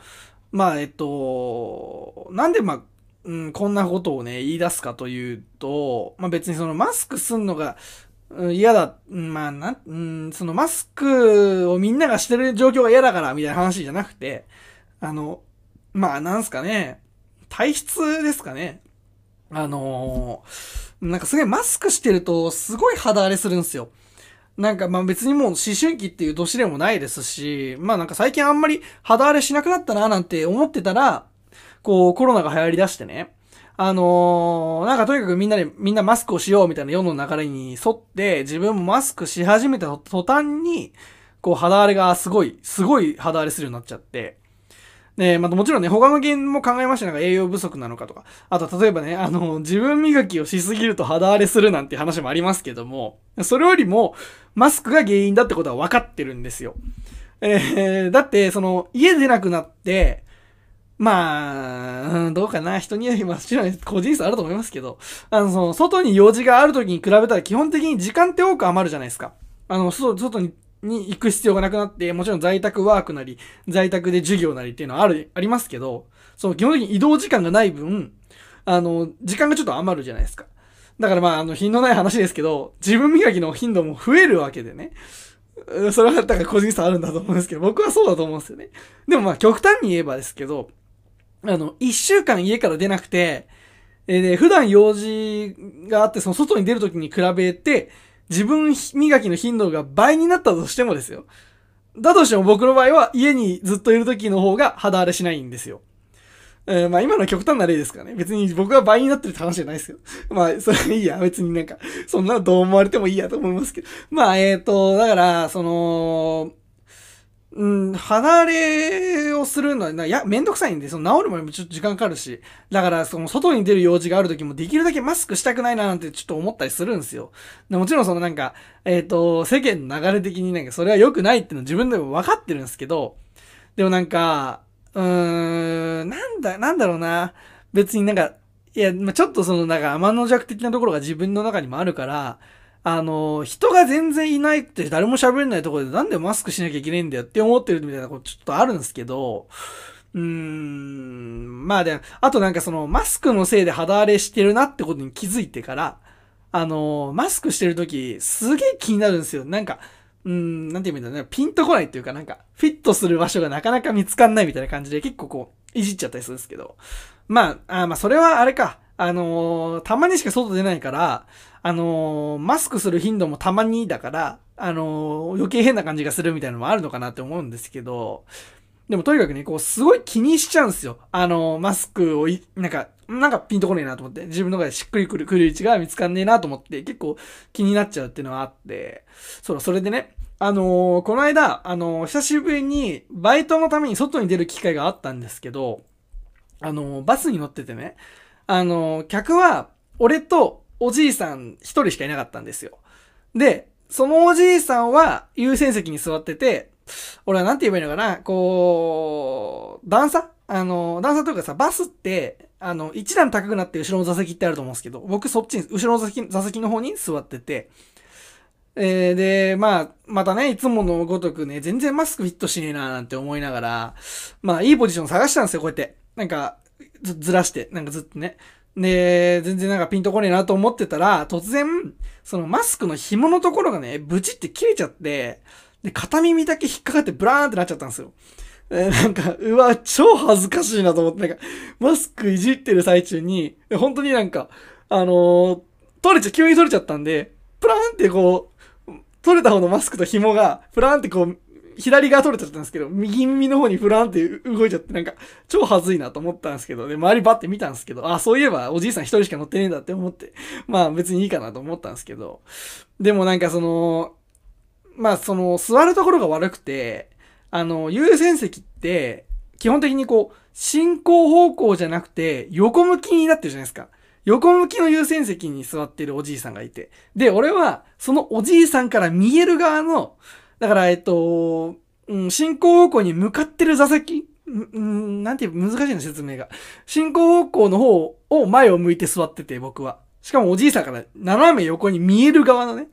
まあえっと、なんでまあ、うん、こんなことをね、言い出すかというと、まあ別にそのマスクすんのが、嫌だ、んまあなん、うん、そのマスクをみんながしてる状況が嫌だからみたいな話じゃなくて、あの、まあなんすかね、体質ですかね。あのーなんかすげえマスクしてるとすごい肌荒れするんですよ。なんかまあ別にもう思春期っていう年でもないですし、まあなんか最近あんまり肌荒れしなくなったななんて思ってたら、こうコロナが流行り出してね。あのーなんかとにかくみんなで、みんなマスクをしようみたいな世の流れに沿って、自分もマスクし始めた途端に、こう肌荒れがすごい、すごい肌荒れするようになっちゃって。で、またもちろんね、他の原因も考えましたなんか栄養不足なのかとか。あと、例えばね、あの、自分磨きをしすぎると肌荒れするなんて話もありますけども、それよりも、マスクが原因だってことは分かってるんですよ。えー、だって、その、家出なくなって、まあ、うんどうかな。人によりもちろん個人差あると思いますけど、あの、その、外に用事がある時に比べたら基本的に時間って多く余るじゃないですか。あの、外、に、に行く必要がなくなって、もちろん在宅ワークなり、在宅で授業なりっていうのはある、ありますけど、その基本的に移動時間がない分、あの、時間がちょっと余るじゃないですか。だからまあ、あの、品のない話ですけど、自分磨きの頻度も増えるわけでね。それはだから個人差あるんだと思うんですけど、僕はそうだと思うんですよね。でもまあ、極端に言えばですけど、あの、一週間家から出なくて、えで、普段用事があって、その外に出るときに比べて、自分磨きの頻度が倍になったとしてもですよ。だとしても僕の場合は家にずっといるときの方が肌荒れしないんですよ。えーまあ今の極端な例ですかね。別に僕は倍になってるって話じゃないですけど。まあ、それいいや。別になんか、そんなどう思われてもいいやと思いますけど。まあ、えっ、と、だから、その、うん、離れをするのは、いや、めんどくさいんで、その治るまでもちょっと時間かかるし、だから、その外に出る用事がある時もできるだけマスクしたくないななんてちょっと思ったりするんですよ。でもちろんそのなんか、えっ、ー、と、世間の流れ的になんかそれは良くないっていうの自分でも分かってるんですけど、でもなんか、うーん、なんだ、なんだろうな。別になんか、いや、まあ、ちょっとそのなんか天の弱的なところが自分の中にもあるから、あの、人が全然いないって誰も喋れないところでなんでマスクしなきゃいけないんだよって思ってるみたいなことちょっとあるんですけど、うーん、まあで、あとなんかそのマスクのせいで肌荒れしてるなってことに気づいてから、あの、マスクしてるときすげえ気になるんですよ。なんか、うん、なんて言うんだろうね、ピンとこないっていうかなんか、フィットする場所がなかなか見つかんないみたいな感じで結構こう、いじっちゃったりするんですけど。まあ、あまあそれはあれか。あのー、たまにしか外出ないから、あのー、マスクする頻度もたまにだから、あのー、余計変な感じがするみたいなのもあるのかなって思うんですけど、でもとにかくね、こう、すごい気にしちゃうんですよ。あの、マスクをい、なんか、なんかピンとこねえなと思って、自分の中でしっくりくる、くる位置が見つかんねえなと思って、結構気になっちゃうっていうのはあって、そう、それでね、あのー、この間、あのー、久しぶりにバイトのために外に出る機会があったんですけど、あの、バスに乗っててね、あの、客は、俺とおじいさん一人しかいなかったんですよ。で、そのおじいさんは優先席に座ってて、俺はなんて言えばいいのかなこう、段差？あの、段差というかさ、バスって、あの、一段高くなって後ろの座席ってあると思うんですけど、僕そっちに、後ろの座席座席の方に座ってて、えー、で、まあ、またね、いつものごとくね、全然マスクフィットしねえななんて思いながら、まあ、いいポジション探したんですよ、こうやって。なんか、ず、ずらして、なんかずっとね。で、全然なんかピンとこねえなと思ってたら、突然、そのマスクの紐のところがね、ブチって切れちゃって、で、片耳だけ引っかかってブラーンってなっちゃったんですよ。えなんか、うわ、超恥ずかしいなと思って、なんか、マスクいじってる最中に、本当になんか、あのー、取れちゃ、急に取れちゃったんで、プラーンってこう、取れた方のマスクと紐が、プラーンってこう、左側取れちゃったんですけど、右耳の方にフランって動いちゃって、なんか、超恥ずいなと思ったんですけど、で、周りバッて見たんですけど、あ、そういえばおじいさん一人しか乗ってねえんだって思って、まあ別にいいかなと思ったんですけど、でもなんかその、まあその、座るところが悪くて、あの、優先席って、基本的にこう、進行方向じゃなくて、横向きになってるじゃないですか。横向きの優先席に座ってるおじいさんがいて。で、俺は、そのおじいさんから見える側の、だから、えっと、うん、進行方向に向かってる座席？うん、なんていう、難しいな説明が。進行方向の方を前を向いて座ってて、僕は。しかもおじいさんから斜め横に見える側のね。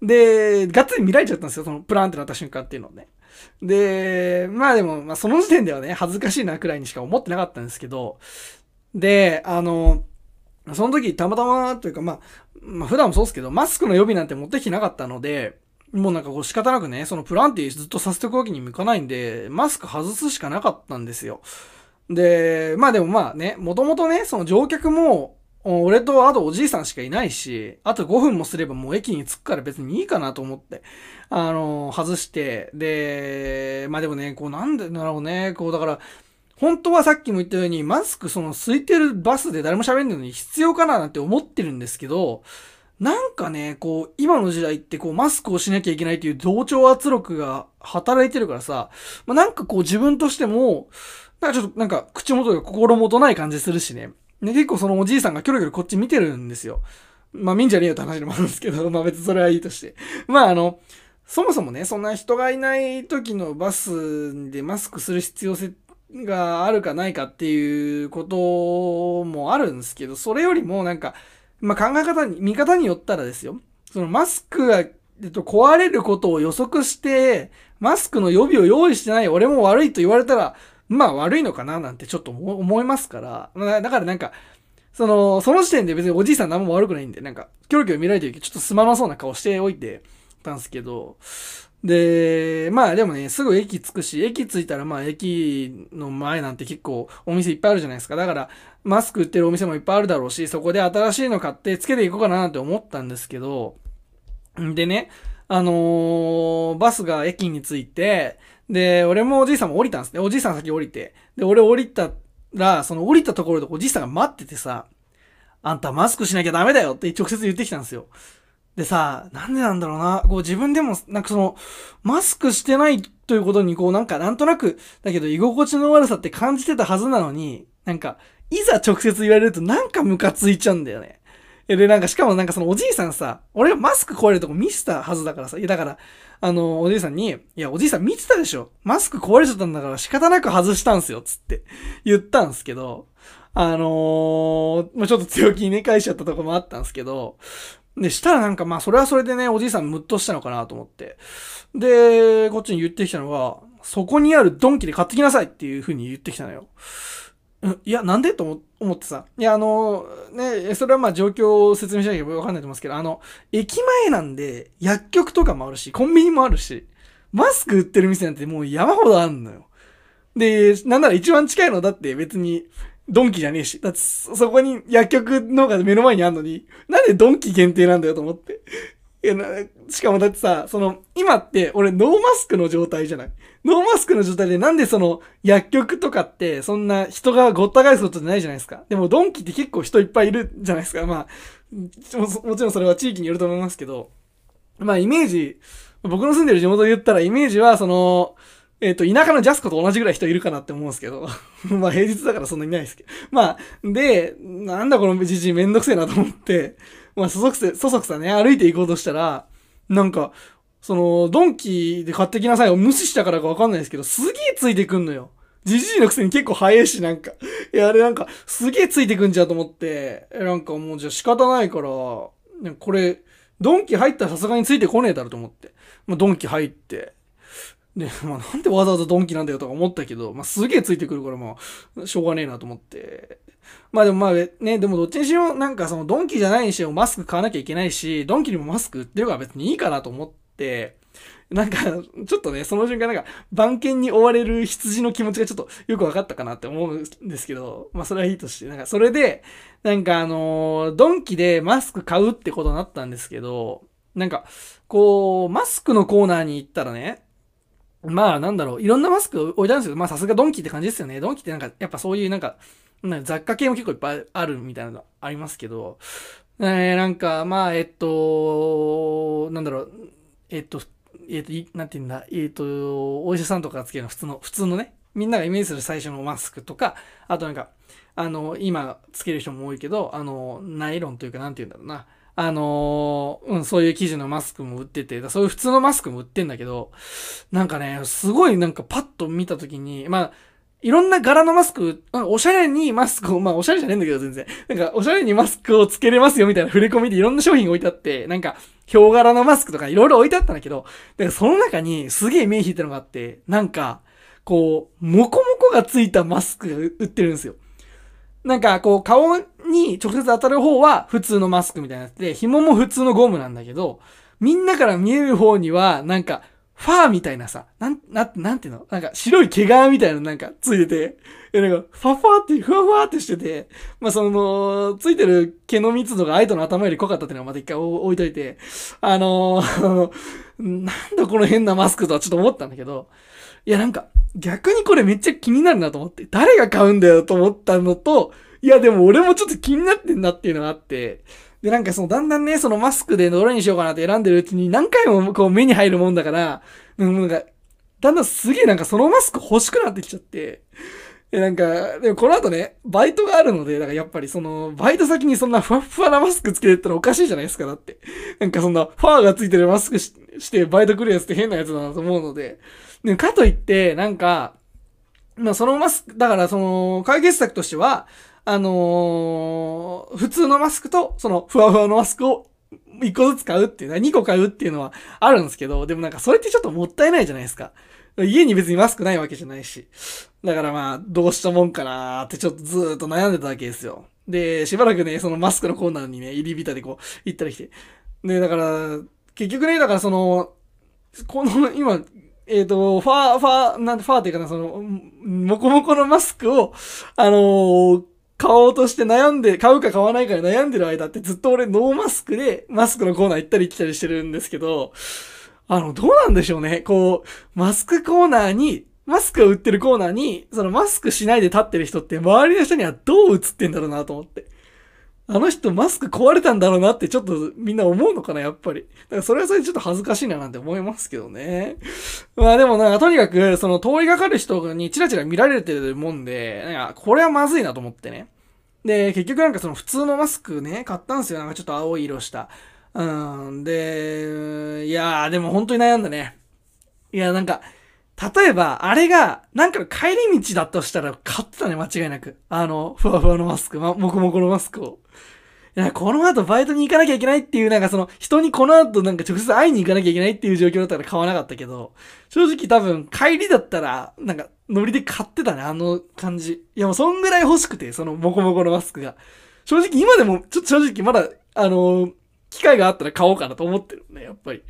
で、がっつり見られちゃったんですよ、そのプランってなった瞬間っていうのをね。で、まあでも、まあその時点ではね、恥ずかしいなくらいにしか思ってなかったんですけど、で、あの、その時たまたまというか、まあ、まあ普段もそうですけど、マスクの予備なんて持ってきてなかったので、もうなんかこう仕方なくね、そのプランティずっとさせておくわけにもいかないんで、マスク外すしかなかったんですよ。で、まあでもまあね、もともとね、その乗客も、俺とあとおじいさんしかいないし、あと5分もすればもう駅に着くから別にいいかなと思って、あの、外して、で、まあでもね、こうなんでだろうね、こうだから、本当はさっきも言ったように、マスクその空いてるバスで誰も喋んないのに必要かななんて思ってるんですけど、なんかね、こう、今の時代ってこう、マスクをしなきゃいけないっていう同調圧力が働いてるからさ、まあ、なんかこう自分としても、なんかちょっとなんか口元が心もとない感じするしね。で、結構そのおじいさんがキョロキョロこっち見てるんですよ。まあ見んじゃねえよって話でもあるんですけど、まあ別にそれはいいとして。まああの、そもそもね、そんな人がいない時のバスでマスクする必要性があるかないかっていうこともあるんですけど、それよりもなんか、まあ、考え方に、見方によったらですよ。そのマスクが、えっと、壊れることを予測して、マスクの予備を用意してない俺も悪いと言われたら、まあ悪いのかななんてちょっと思いますから。だからなんか、その、その時点で別におじいさん何も悪くないんで、なんか、キョロキョロ見られてるけど、ちょっとすまなそうな顔しておいてたんですけど、で、まあでもね、すぐ駅着くし、駅着いたらまあ駅の前なんて結構お店いっぱいあるじゃないですか。だから、マスク売ってるお店もいっぱいあるだろうし、そこで新しいの買ってつけていこうかななんて思ったんですけど、でね、あのー、バスが駅に着いて、で、俺もおじいさんも降りたんですね。おじいさん先降りて。で、俺降りたら、その降りたところでおじいさんが待っててさ、あんたマスクしなきゃダメだよって直接言ってきたんですよ。でさ、なんでなんだろうな。こう自分でも、なんかその、マスクしてないということに、こうなんかなんとなく、だけど居心地の悪さって感じてたはずなのに、なんか、いざ直接言われるとなんかムカついちゃうんだよね。えで、なんかしかもなんかそのおじいさんさ、俺がマスク壊れるとこ見せたはずだからさ、いやだから、あの、おじいさんに、いや、おじいさん見てたでしょマスク壊れちゃったんだから仕方なく外したんすよ、つって言ったんすけど、あのー、まあ、ちょっと強気にね、返しちゃったとこもあったんすけど、で、したらなんかまあそれはそれでね、おじいさんムッとしたのかなと思って。で、こっちに言ってきたのが、そこにあるドンキで買ってきなさいっていう風に言ってきたのよ。いや、なんでと思ってさ。いや、あの、ね、それはまあ状況を説明しなきゃわかんないと思いますけど、あの、駅前なんで薬局とかもあるし、コンビニもあるし、マスク売ってる店なんてもう山ほどあるのよ。で、なんなら一番近いのだって別に、ドンキじゃねえし。だって、そこに薬局のが目の前にあんのに、なんでドンキ限定なんだよと思って。いやな、しかもだってさ、その、今って俺ノーマスクの状態じゃない？ノーマスクの状態でなんでその薬局とかってそんな人がごった返すことじゃないじゃないですか。でもドンキって結構人いっぱいいるじゃないですか。まあ、ももちろんそれは地域によると思いますけど、まあイメージ、僕の住んでる地元で言ったらイメージはその、えっ、ー、と、田舎のジャスコと同じぐらい人いるかなって思うんですけど。まあ平日だからそんなにいないですけど。まあ、で、なんだこのじじいめんどくせえなと思って、まあ、そそくせ、そそくさね、歩いて行こうとしたら、なんか、その、ドンキで買ってきなさいを無視したからかわかんないですけど、すげえついてくんのよ。じじいのくせに結構早いし、なんか。いや、あれなんか、すげえついてくんじゃと思って、なんかもうじゃあ仕方ないから、これ、ドンキ入ったらさすがについてこねえだろと思って。まあ、ドンキ入って、で、まあ、なんでわざわざドンキなんだよとか思ったけど、まあ、すげえついてくるから、まあ、しょうがねえなと思って。まあでもまあね、でもどっちにしろなんかそのドンキじゃないにしてもマスク買わなきゃいけないし、ドンキにもマスク売ってるから別にいいかなと思って、なんか、ちょっとね、その瞬間なんか、番犬に追われる羊の気持ちがちょっとよく分かったかなって思うんですけど、まあそれはいいとして、なんかそれで、なんかあのドンキでマスク買うってことになったんですけど、なんか、こう、マスクのコーナーに行ったらね、まあなんだろう、いろんなマスク置いてあるんですけど、まあさすがドンキって感じですよね。ドンキってなんか、やっぱそういうなんか、なんか雑貨系も結構いっぱいあるみたいなのありますけど、えー、なんか、まあ、えっと、なんだろう、えっと、えっと、なんて言うんだ、えっと、お医者さんとかつけるの普通の、普通のね、みんながイメージする最初のマスクとか、あとなんか、あの、今つける人も多いけど、あの、ナイロンというか、なんて言うんだろうな。あのー、そういう生地のマスクも売ってて、そういう普通のマスクも売ってんだけど、なんかね、すごいなんかパッと見たときに、まあ、いろんな柄のマスク、おしゃれにマスクを、まあおしゃれじゃねえんだけど全然。なんかおしゃれにマスクをつけれますよみたいな触れ込みでいろんな商品が置いてあって、なんか、ヒョウ柄のマスクとかいろいろ置いてあったんだけど、だからその中にすげえ目引いたのがあって、なんか、こう、モコモコがついたマスクが売ってるんですよ。なんか、こう、顔に直接当たる方は普通のマスクみたいなやつで、紐も普通のゴムなんだけど、みんなから見える方には、なんか、ファーみたいなさ、なん、な、なんていうの？なんか白い毛皮みたいななんかついてて、え、なんか、ファファーって、ふわふわってしてて、まあ、その、ついてる毛の密度がアイドの頭より濃かったっていうのはまた一回置いといて、あのー、なんだこの変なマスクとはちょっと思ったんだけど、いやなんか、逆にこれめっちゃ気になるなと思って、誰が買うんだよと思ったのと、いやでも俺もちょっと気になってんなっていうのがあって、で、なんかその、だんだんね、そのマスクでどれにしようかなって選んでるうちに何回もこう目に入るもんだから、なんか、だんだんすげえなんかそのマスク欲しくなってきちゃって、で、なんか、でもこの後ね、バイトがあるので、だからやっぱりその、バイト先にそんなふわふわなマスクつけてったらおかしいじゃないですか、だって。なんかそんな、ファーがついてるマスクししてバイト来るやつって変なやつだなと思うので、でかといって、なんか、まあそのマスク、だからその、解決策としては、あのー、普通のマスクと、その、ふわふわのマスクを1個ずつ買うっていうのは、2個買うっていうのはあるんですけど、でもなんかそれってちょっともったいないじゃないですか。家に別にマスクないわけじゃないし。だからまあ、どうしたもんかなーってちょっとずーっと悩んでたわけですよ。で、しばらくね、そのマスクのコーナーにね、入り浸でこう、行ったり来て。で、だから、結局ね、だからその、この、今、えっ、ー、と、ファー、ファー、なんて、ファーっていうかな、その、もこもこのマスクを、あのー、買おうとして悩んで、買うか買わないかで悩んでる間ってずっと俺ノーマスクでマスクのコーナー行ったり来たりしてるんですけど、あの、どうなんでしょうね。こう、マスクコーナーにマスクを売ってるコーナーに、そのマスクしないで立ってる人って周りの人にはどう映ってんだろうなと思って。あの人マスク壊れたんだろうなってちょっとみんな思うのかな、やっぱり。だからそれはそれでちょっと恥ずかしいななんて思いますけどね。まあでもなんかとにかく、その通りがかる人にチラチラ見られてるもんで、なんかこれはまずいなと思ってね。で、結局なんかその普通のマスクね、買ったんですよ。なんかちょっと青い色した。うん。で、いやーでも本当に悩んだね。いや、なんか、例えば、あれが、なんか帰り道だとしたら買ってたね、間違いなく。あの、ふわふわのマスク、ま、もこもこのマスクを。いや、この後バイトに行かなきゃいけないっていう、なんかその、人にこの後なんか直接会いに行かなきゃいけないっていう状況だったら買わなかったけど、正直多分帰りだったら、なんか、ノリで買ってたね、あの感じ。いや、もうそんぐらい欲しくて、その、もこもこのマスクが。正直、今でも、ちょっと正直まだ、あのー、機会があったら買おうかなと思ってるね、やっぱり。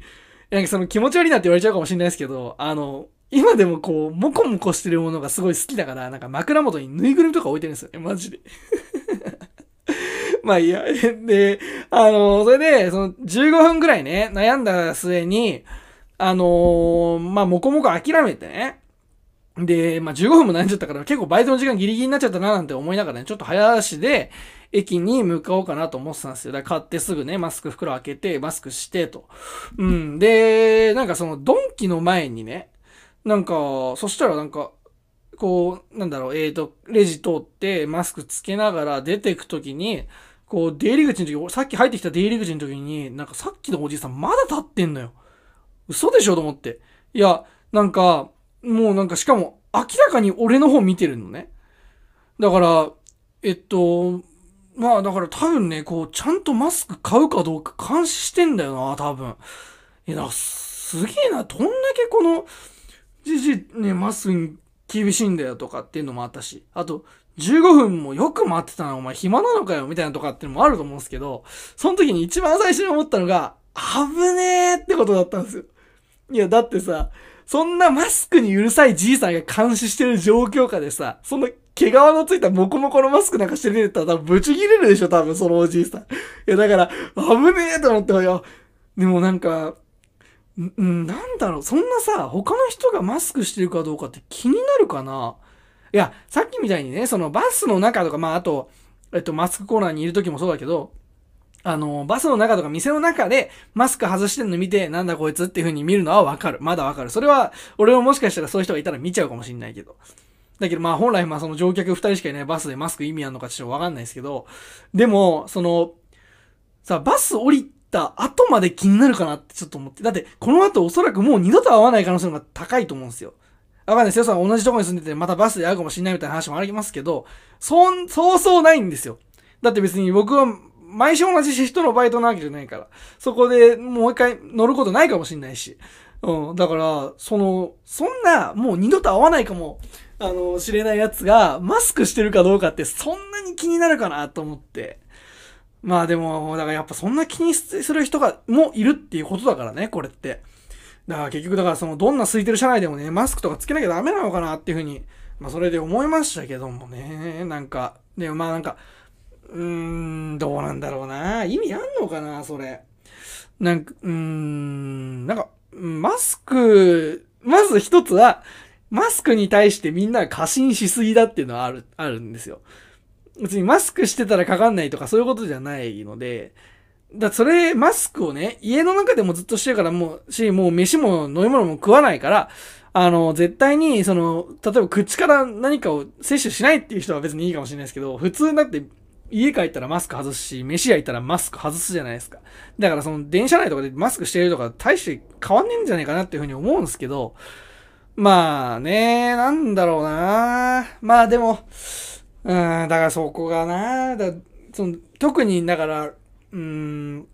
なんかその気持ち悪いなって言われちゃうかもしれないですけど、あの、今でもこう、もこもこしてるものがすごい好きだから、なんか枕元にぬいぐるみとか置いてるんですよね、マジで。まあいいや。で、あの、それで、その15分ぐらいね、悩んだ末に、あのー、まあ、もこもこ諦めてね。で、まあ、15分も悩んじゃったから結構バイトの時間ギリギリになっちゃったななんて思いながらね、ちょっと早足で駅に向かおうかなと思ってたんですよ。だから買ってすぐね、マスク袋開けて、マスクしてと。うん。で、なんかそのドンキの前にね、なんか、そしたらなんか、こう、なんだろう、えっ、ー、と、レジ通ってマスクつけながら出ていくときに、こう、出入り口の時、さっき入ってきた出入り口の時に、なんかさっきのおじいさんまだ立ってんのよ。嘘でしょと思って。いや、なんか、もうなんかしかも明らかに俺の方見てるのね。だから、えっと、まあだから多分ね、こう、ちゃんとマスク買うかどうか監視してんだよな、多分。いや、すげえな、どんだけこの、じじね、マスクに厳しいんだよとかっていうのもあったし、あと、15分もよく待ってたな、お前暇なのかよ、みたいなとかってのもあると思うんですけど、その時に一番最初に思ったのが、危ねーってことだったんですよ。いや、だってさ、そんなマスクにうるさいじいさんが監視してる状況下でさ、そんな毛皮のついたモコモコのマスクなんかして出てたら多分ブチ切れるでしょ、多分そのおじいさん。いや、だから、危ねえと思ってよ。でもなんか、ん、なんだろう、そんなさ、他の人がマスクしてるかどうかって気になるかないや、さっきみたいにね、そのバスの中とか、まあ、あと、えっと、マスクコーナーにいる時もそうだけど、あの、バスの中とか店の中でマスク外してんの見て、なんだこいつっていう風に見るのはわかる。まだわかる。それは、俺ももしかしたらそういう人がいたら見ちゃうかもしんないけど。だけどまあ本来まあその乗客二人しかいないバスでマスク意味あるのかちょっとわかんないですけど、でも、その、さ、バス降りた後まで気になるかなってちょっと思って。だって、この後おそらくもう二度と会わない可能性が高いと思うんですよ。わかんないですよ。さ同じとこに住んでて、またバスで会うかもしれないみたいな話もありますけど、そん、そうそうないんですよ。だって別に僕は、毎週同じシフトのバイトなわけじゃないから、そこでもう一回乗ることないかもしれないし。うん。だから、その、そんな、もう二度と会わないかも、あの、知れないやつが、マスクしてるかどうかって、そんなに気になるかなと思って。まあでも、だからやっぱそんな気にする人が、もいるっていうことだからね、これって。だから結局だからそのどんな空いてる車内でもね、マスクとかつけなきゃダメなのかなっていうふうに、まあそれで思いましたけどもね、なんか、でもまあなんか、うーん、どうなんだろうな。意味あんのかな、それ。なんか、うーん、なんか、マスク、まず一つは、マスクに対してみんな過信しすぎだっていうのはある、あるんですよ。別にマスクしてたらかかんないとかそういうことじゃないので、だそれ、マスクをね、家の中でもずっとしてるからもう、し、もう飯も飲み物も食わないから、あの、絶対に、その、例えば口から何かを摂取しないっていう人は別にいいかもしれないですけど、普通だって家帰ったらマスク外すし、飯屋行ったらマスク外すじゃないですか。だからその電車内とかでマスクしてるとか大して変わんねえんじゃないかなっていうふうに思うんですけど、まあね、なんだろうなまあでも、うん、だからそこがなだその特に、だから、うーん、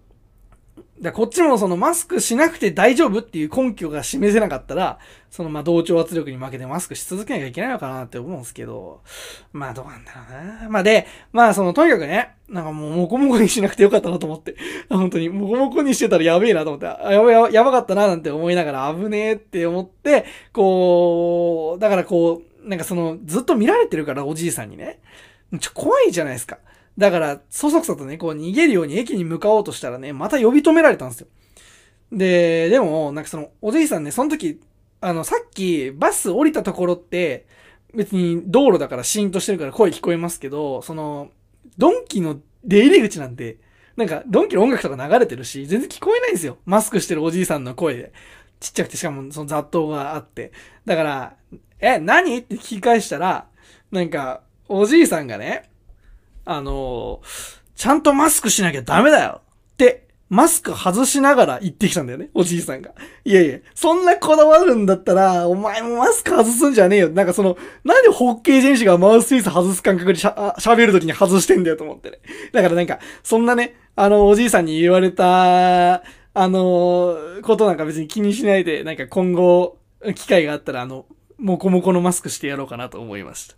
だこっちもそのマスクしなくて大丈夫っていう根拠が示せなかったら、そのまあ同調圧力に負けてマスクし続けなきゃいけないのかなって思うんですけど、まあどうなんだろうな。まあで、まあそのとにかくね、なんかもうモコモコにしなくてよかったなと思って。本当にモコモコにしてたらやべえなと思って、あやばややばかったななんて思いながら危ねえって思って、こう、だからこう、なんかそのずっと見られてるからおじいさんにね、ちょ怖いじゃないですか。だから、そそくさとね、こう逃げるように駅に向かおうとしたらね、また呼び止められたんですよ。で、でも、なんかその、おじいさんね、その時、あの、さっきバス降りたところって、別に道路だからシーンとしてるから声聞こえますけど、その、ドンキの出入り口なんて、なんか、ドンキの音楽とか流れてるし、全然聞こえないんですよ。マスクしてるおじいさんの声で。ちっちゃくて、しかもその雑踏があって。だから、え、何？って聞き返したら、なんか、おじいさんがね、あのちゃんとマスクしなきゃダメだよって、マスク外しながら言ってきたんだよね、おじいさんが。いやいや、そんなこだわるんだったら、お前もマスク外すんじゃねえよ。なんかその、なんでホッケー選手がマウスピース外す感覚でしゃ喋るときに外してんだよと思ってね。だからなんか、そんなね、あの、おじいさんに言われた、あの、ことなんか別に気にしないで、なんか今後、機会があったら、あの、もこもこのマスクしてやろうかなと思いました。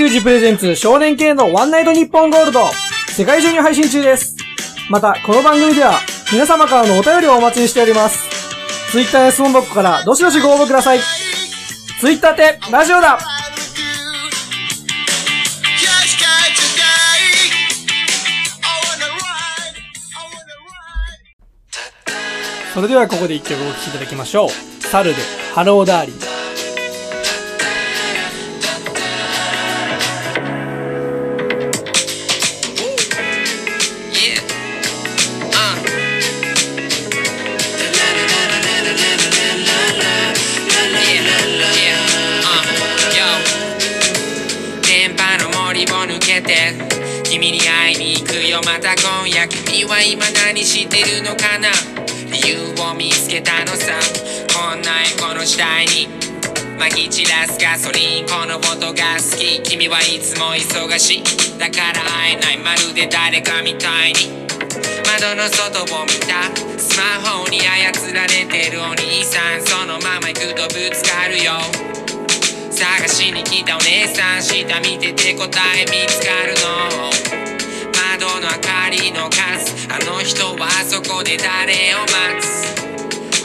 球児プレゼンツ少年系のワンナイトニッポンゴールド世界中に配信中です。また、この番組では皆様からのお便りをお待ちしております。ツイッターやスモンボックからどしどしご応募ください。ツイッターってラジオだそれではここで一曲お聴きいただきましょう。猿で、ハローダーリン。今何してるのかな？理由を見つけたのさ。こんなエコの時代に。まき散らすガソリンこの音が好き。君はいつも忙しい。だから会えない。まるで誰かみたいに。窓の外を見た。スマホに操られてるお兄さん。そのまま行くとぶつかるよ。探しに来たお姉さん。下見てて答え見つかるの。窓の明かりの数あの人はあそこで誰を待つ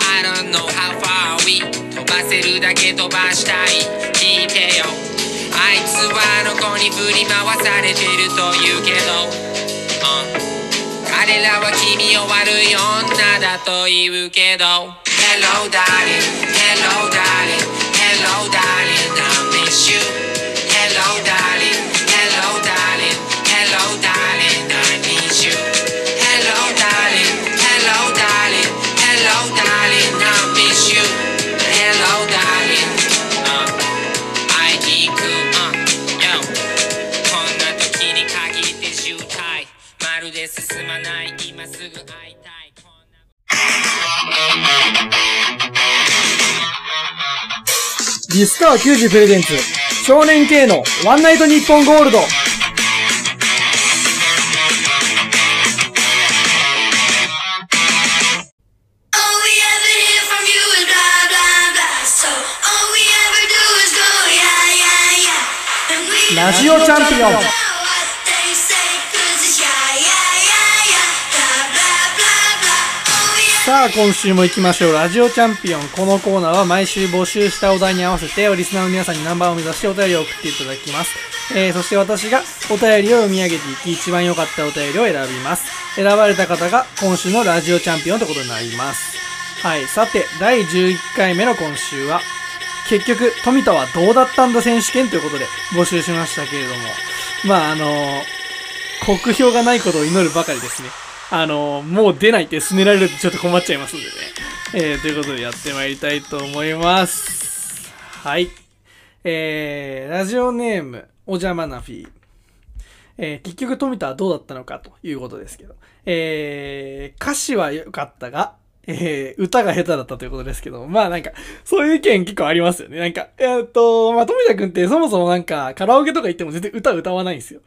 ？I don't know how far we 飛ばせるだけ飛ばしたい。聞いてよ。あいつはあの子に振り回されてると言うけど、うん。彼らは君を悪い女だと言うけど。Hello darling, hello darling, hello darling, I miss you. 西川球児プレゼンツ、少年 K のワンナイト日本ゴールド。ラジオチャンピオン。さあ、今週も行きましょう。ラジオチャンピオン。このコーナーは毎週募集したお題に合わせて、リスナーの皆さんにナンバーを目指してお便りを送っていただきます。えー、そして私がお便りを読み上げていき、一番良かったお便りを選びます。選ばれた方が今週のラジオチャンピオンということになります。はい。さて、第11回目の今週は、結局、富田はどうだったんだ選手権ということで募集しましたけれども、まあ、あの酷評がないことを祈るばかりですね。あのもう出ないってすねられるとちょっと困っちゃいますんでね。えー、ということでやってまいりたいと思います。はい。えー、ラジオネーム、おじゃまなフィー。えー、結局富田はどうだったのかということですけど。えー、歌詞は良かったが、えー、歌が下手だったということですけど、まあなんか、そういう意見結構ありますよね。なんか、えーっと、まあ富田くんってそもそもなんか、カラオケとか行っても全然歌歌わないんですよ。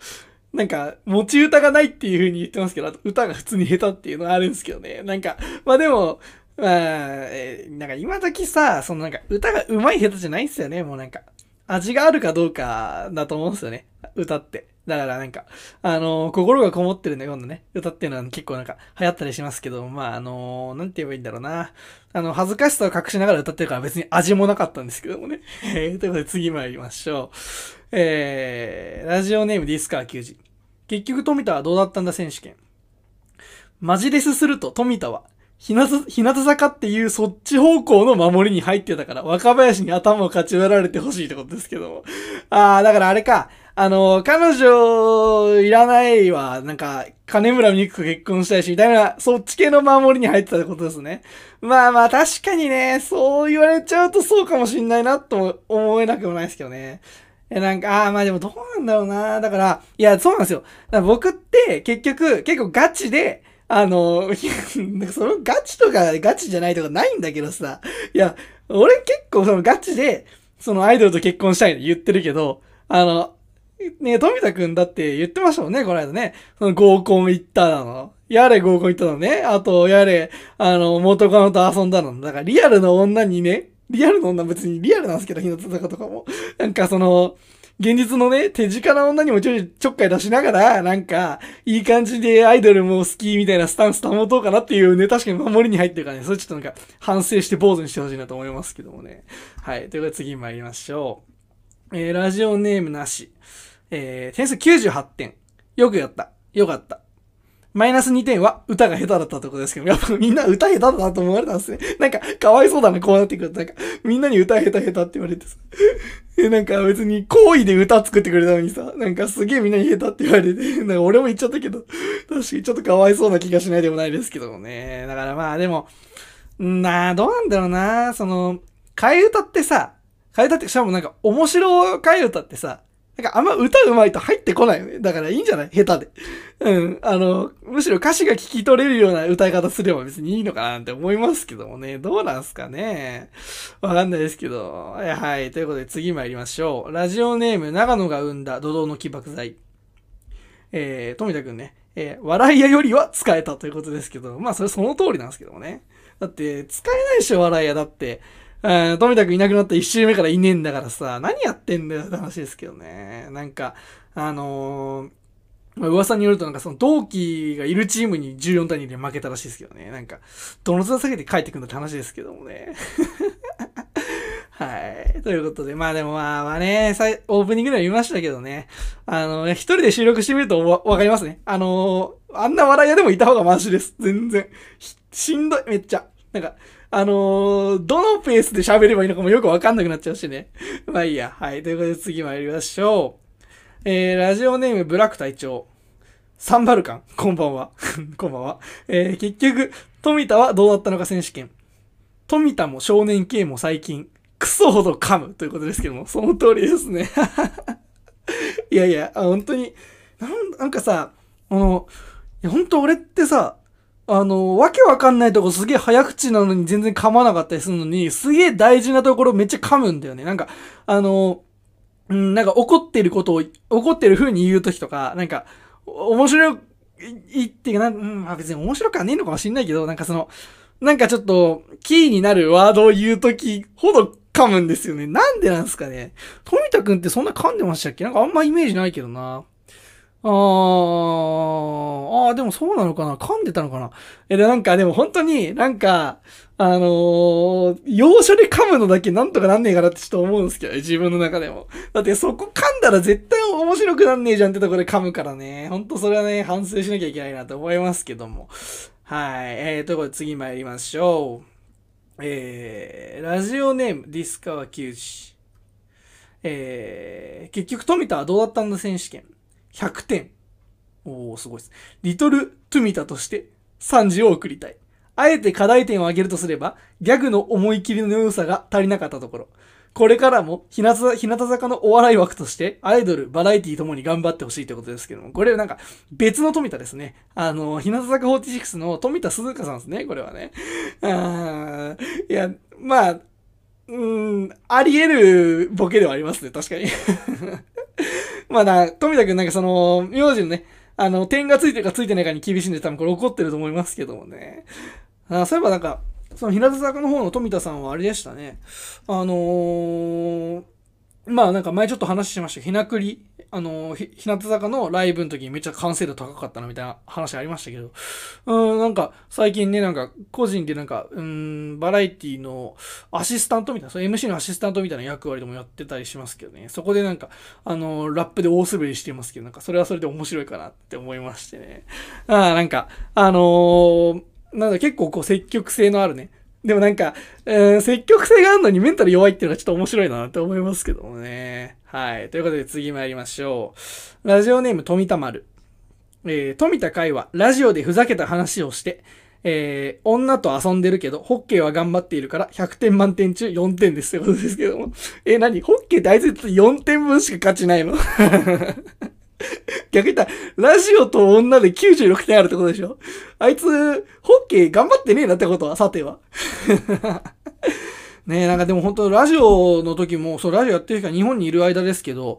なんか、持ち歌がないっていう風に言ってますけど、歌が普通に下手っていうのがあるんですけどね。なんか、まあでも、まあ、えーなんか今時さ、そのなんか歌が上手い下手じゃないんですよね。もうなんか、味があるかどうかだと思うんですよね。歌って。だからなんか、あのー心がこもってるね、今度ね、歌っていうのは結構なんか流行ったりしますけど、まあ、あのーなんて言えばいいんだろうな。あの、恥ずかしさを隠しながら歌ってるから別に味もなかったんですけどもね。え ということで次参りましょう。えー、ラジオネームディスカー球児。結局富田はどうだったんだ選手権。マジレスすると富田は、日向日向坂っていうそっち方向の守りに入ってたから、若林に頭をかち割られてほしいってことですけども。あー、だからあれか。あの、彼女、いらないわ。なんか、金村美久結婚したいし、みたいな、そっち系の守りに入ってたってことですね。まあまあ、確かにね、そう言われちゃうとそうかもしんないな、と思えなくもないですけどね。え、なんか、ああ、まあでもどうなんだろうな。だから、いや、そうなんですよ。僕って、結局、結構ガチで、あの、そのガチとかガチじゃないとかないんだけどさ。いや、俺結構そのガチで、そのアイドルと結婚したいって言ってるけど、あの、ね富田くんだって言ってましたもんね、この間ね。その合コン行ったの。やれ合コン行ったのね。あと、やれ、あの、元カノと遊んだの。だからリアルの女にね、リアルの女別にリアルなんですけど、日向坂とかも。なんかその、現実のね、手近な女にもちょいちょっかい出しながら、なんか、いい感じでアイドルも好きみたいなスタンス保とうかなっていうね、確かに守りに入ってるからね、それちょっとなんか、反省して坊主にしてほしいなと思いますけどもね。はい。ということで次参りましょう。えー、ラジオネームなし。えー、点数98点。よくやった。よかった。マイナス2点は歌が下手だったところですけど、やっぱみんな歌下手だなと思われたんですね。なんか、かわいそうだな、こうなってくると。なんか、みんなに歌下手下手って言われてさ。え、なんか別に好意で歌作ってくれたのにさ、なんかすげえみんなに下手って言われて、なんか俺も言っちゃったけど、確かにちょっとかわいそうな気がしないでもないですけどもね。だからまあでも、なあ、どうなんだろうな。その、替え歌ってさ、替え歌って、しかもなんか面白替え歌ってさ、なんかあんま歌うまいと入ってこないよね。だからいいんじゃない下手で。うん。あの、むしろ歌詞が聞き取れるような歌い方すれば別にいいのかなって思いますけどもね。どうなんすかね。わかんないですけど。はい、ということで次参りましょう。ラジオネーム、長野が生んだ土道の起爆剤。えー、富田くんね。えー、笑い屋よりは使えたということですけど、まあそれその通りなんですけどもね。だって、使えないでしょ、笑い屋だって。うん、富田くんいなくなった一周目からいねえんだからさ、何やってんだよって話ですけどね。なんか、あのー噂によるとなんかその同期がいるチームに14対2で負けたらしいですけどね。なんか、どの面下げて帰ってくんだって話ですけどもね。はい。ということで、まあでもまあまあね、オープニングでも言いましたけどね。あの、一人で収録してみるとわかりますね。あのーあんな笑い屋でもいた方がマシです。全然。しんどい、めっちゃ。なんか、あのーどのペースで喋ればいいのかもよくわかんなくなっちゃうしね。まあいいや。はい。ということで次参りましょう。えー、ラジオネームブラック隊長。サンバルカン。こんばんは。こんばんは。えー、結局、富田はどうだったのか選手権。富田も少年系も最近、クソほど噛むということですけども、その通りですね。いやいや、本当に、なんなんかさ、あの、いや本当俺ってさ、あの、わけわかんないとこすげえ早口なのに全然噛まなかったりするのに、すげえ大事なところめっちゃ噛むんだよね。なんか、あの、うん、なんか怒ってることを、怒ってる風に言うときとか、なんか、面白い、っていうかな、うん、まあ別に面白くはねえのかもしんないけど、なんかその、なんかちょっと、キーになるワードを言うときほど噛むんですよね。なんでなんすかね。富田くんってそんな噛んでましたっけ？なんかあんまイメージないけどな。あー、あー、でもそうなのかな？噛んでたのかな？え、で、なんか、でも本当に、なんか、あのー、要所で噛むのだけなんとかなんねえかなってちょっと思うんですけどね、自分の中でも。だってそこ噛んだら絶対面白くなんねえじゃんってところで噛むからね。ほんとそれはね、反省しなきゃいけないなと思いますけども。はい。えー、ということで次参りましょう。えー、ラジオネーム、ディスカワ球児。えー、結局富田はどうだったんだ？選手権。100点。おー、すごいです。リトル・トゥミタとして賛辞を送りたい。あえて課題点を挙げるとすれば、ギャグの思い切りの良さが足りなかったところ。これからも日向、日向坂のお笑い枠として、アイドル、バラエティともに頑張ってほしいということですけども、これはなんか別の富田ですね。あの、日向坂46の富田鈴香さんですね、これはね。あーいや、まあ、うん、あり得るボケではありますね、確かに。まだ、富田くんなんかその、名字のね、あの、点がついてるかついてないかに厳しいんで多分これ怒ってると思いますけどもね。あそういえばなんか、その日向坂の方の富田さんはあれでしたね。あのー、まあなんか前ちょっと話しました、ひなくりあの、ひ日向坂のライブの時にめっちゃ完成度高かったなみたいな話ありましたけど、うん、なんか最近ね、なんか個人でなんか、うん、バラエティのアシスタントみたいな、そう MC のアシスタントみたいな役割でもやってたりしますけどね、そこでなんか、あの、ラップで大滑りしてますけど、なんかそれはそれで面白いかなって思いましてね。ああ、なんか、あのーなんだ、結構こう積極性のあるね、でもなんか、えー積極性があるのにメンタル弱いっていうのはちょっと面白いなって思いますけどもね。はい。ということで次参りましょう。ラジオネーム富田丸。えー、富田海はラジオでふざけた話をして、えー、女と遊んでるけど、ホッケーは頑張っているから100点満点中4点ですってことですけども。えー、何？ホッケーってあいつ4点分しか価値ないの？逆に言ったら、ラジオと女で96点あるってことでしょ？あいつ、ホッケー頑張ってねえなってことは、さては。ねえ、なんかでも本当ラジオの時も、そう、ラジオやってる人が日本にいる間ですけど、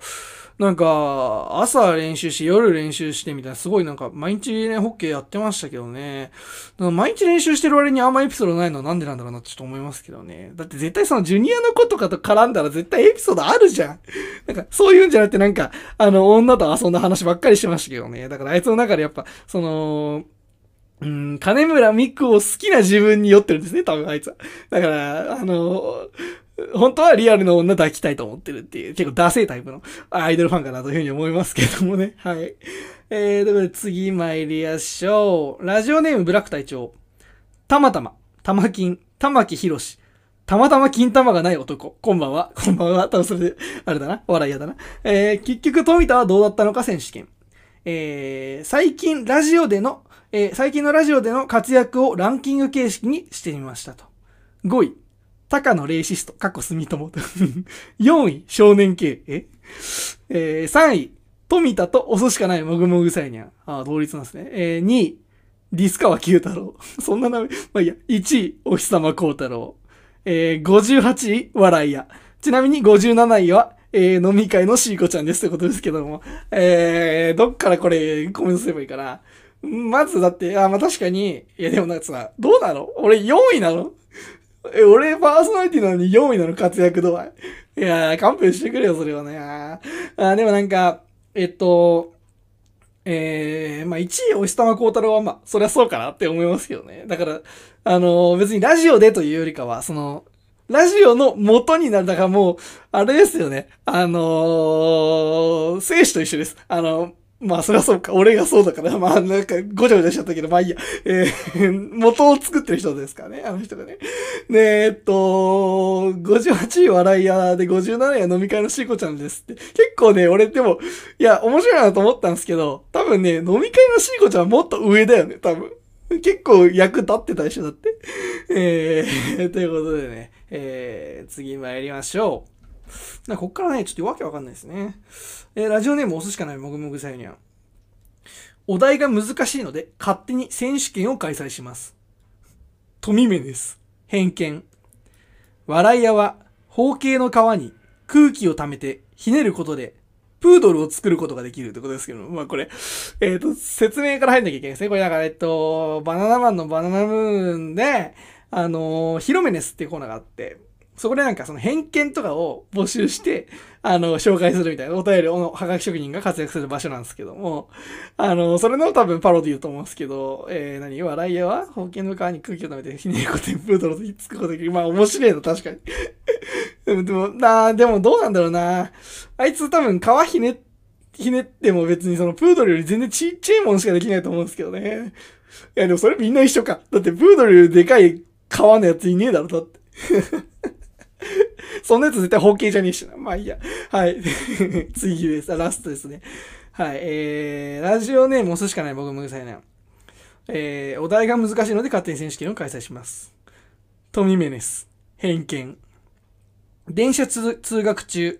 なんか、朝練習し、夜練習してみたいな、すごいなんか、毎日ね、ホッケーやってましたけどね。毎日練習してる割にあんまエピソードないのはなんでなんだろうなってちょっと思いますけどね。だって絶対そのジュニアの子とかと絡んだら絶対エピソードあるじゃん。なんか、そういうんじゃなくてなんか、あの、女と遊んだ話ばっかりしてましたけどね。だからあいつの中でやっぱ、その、うん、金村美久を好きな自分に酔ってるんですね、多分あいつは。だから、あの、本当はリアルの女抱きたいと思ってるっていう、結構ダセータイプのアイドルファンかなというふうに思いますけどもね。はい。えー、ということで次参りましょう。ラジオネームブラック隊長。たまたま、たま金、玉木博士。たまたま金玉がない男。こんばんは。こんばんは。多分それで、あれだな。笑いやだな。えー、結局富田はどうだったのか選手権。えー、最近ラジオでの、えー最近のラジオでの活躍をランキング形式にしてみましたと。5位、高野レイシスト、過去住友と。4位、少年系。え？えー、3位、富田と押すしかないもぐもぐさいにゃん。ああ、同率なんですね。えー、2位、ディスカワ九太郎。そんな名前、まあいいや。1位、お日様幸太郎。えー、58位、笑いや。ちなみに57位は、えー、飲み会のシーコちゃんですってことですけども。えー、どっからこれコメントすればいいかな。まずだって、あ、まあ、確かに、いやでもなんかさ、どうなの？俺4位なの？え、俺パーソナリティなのに4位なの？活躍度合い。いやー、勘弁してくれよ、それはね。あ、でもなんか、えっと、えー、まあ、1位、お日様幸太郎は、まあ、そりゃそうかなって思いますけどね。だから、あのー別にラジオでというよりかは、その、ラジオの元になる。だからもう、あれですよね。あのー、生死と一緒です。あの、まあ、そりゃそうか。俺がそうだから。まあ、なんか、ごちゃごちゃしちゃったけど、まあいいや。えー、元を作ってる人ですからね。あの人がね。で、えっと、58位笑い屋で57位は飲み会のしーこちゃんですって。結構ね、俺でも、いや、面白いなと思ったんですけど、多分ね、飲み会のしーこちゃんはもっと上だよね、多分。結構役立ってたでしょ、だって。えー、ということでね、えー、次参りましょう。なこっからね、ちょっとわけわかんないですね。えーラジオネーム押すしかないもぐもぐさゆにゃん。お題が難しいので、勝手に選手権を開催します。富目です。偏見。笑い屋は、方形の皮に空気を溜めてひねることで、プードルを作ることができるってことですけども、まあこれ、えっ、と、説明から入んなきゃいけないですね。これだから、えっと、バナナマンのバナナムーンで、あのーヒロメネスっていうコーナーがあって、そこでなんかその偏見とかを募集して、あの、紹介するみたいな、お便りのはがき職人が活躍する場所なんですけども、あの、それの多分パロディだと思うんですけど、えー、何？笑い屋は、保険の皮に空気を溜めてひねることでプードルとひっつくことができる。まあ面白いの、確かに。でも、でも、なでもどうなんだろうなあいつ多分皮ひね、ひねっても別にそのプードルより全然ちっちゃいものしかできないと思うんですけどね。いや、でもそれみんな一緒か。だってプードルでかい皮のやついねえだろ、だって。そんなやつ絶対方形じゃねえしな。まあいいや。はい。次です。ラストですね。はい。えー、ラジオネーム押すしかない僕もぐさいな。えー、お題が難しいので勝手に選手権を開催します。トミメネス。偏見。電車通通学中、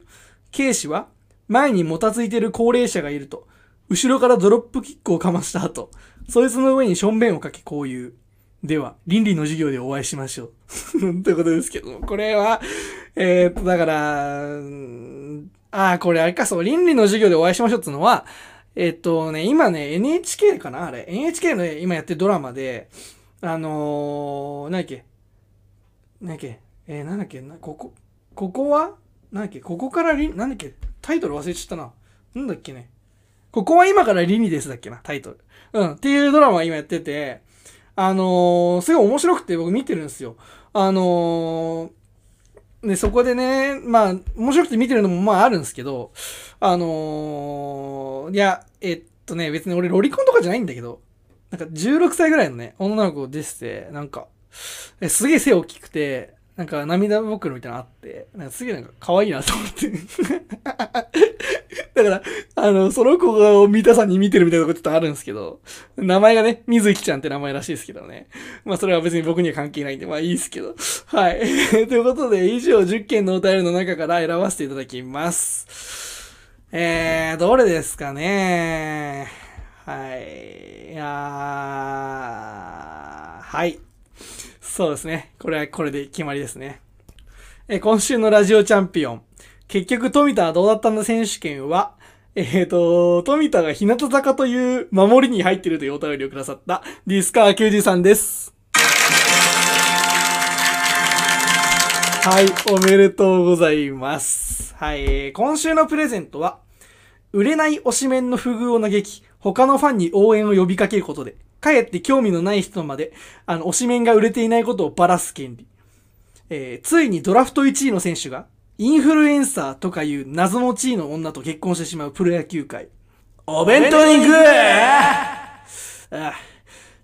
警視は前にもたついてる高齢者がいると、後ろからドロップキックをかました後、そいつの上にしょんべんをかけこう言う。では、倫理の授業でお会いしましょう。ということですけども、これは、えーっと、だから、ああ、これあれか、そう、倫理の授業でお会いしましょうってのは、えーっとね、今ね、NHK かなあれ。NHK の今やってるドラマで、あのー、なんだっけ、なんだっけ、えー、なんだっけ、な、ここ、ここは？なんだっけ、ここからりん、なんだっけ、タイトル忘れちゃったな。なんだっけね？ここは今からリニですだっけな、タイトル。うん。っていうドラマ今やってて、あのーすごい面白くて僕見てるんですよ。あのーで、そこでね、まあ、面白くて見てるのもまああるんですけど、あのーいや、えっとね、別に俺ロリコンとかじゃないんだけど、なんか16歳ぐらいのね、女の子出てて、なんか、すげえ背大きくて、なんか涙袋みたいなのあって、なんかすげえなんか可愛いなと思って。だから、あの、その子が三田さんに見てるみたいなことちょっとあるんですけど、名前がね、水木ちゃんって名前らしいですけどね。まあそれは別に僕には関係ないんで、まあいいですけど。はい。ということで、以上10件のお便りの中から選ばせていただきます。えー、どれですかねはい。いやーはい。そうですね。これはこれで決まりですね。え今週のラジオチャンピオン。結局、富田はどうだったんだ？選手権は、えっ、と、富田が日向坂という守りに入っているというお便りをくださったディスカー90さんです。はい、おめでとうございます。はい、今週のプレゼントは、売れない推しメンの不遇を嘆き、他のファンに応援を呼びかけることで、かえって興味のない人まで、あの、推しメンが売れていないことをばらす権利。えーついにドラフト1位の選手が、インフルエンサーとかいう謎の地位の女と結婚してしまうプロ野球界。お弁当に行くああ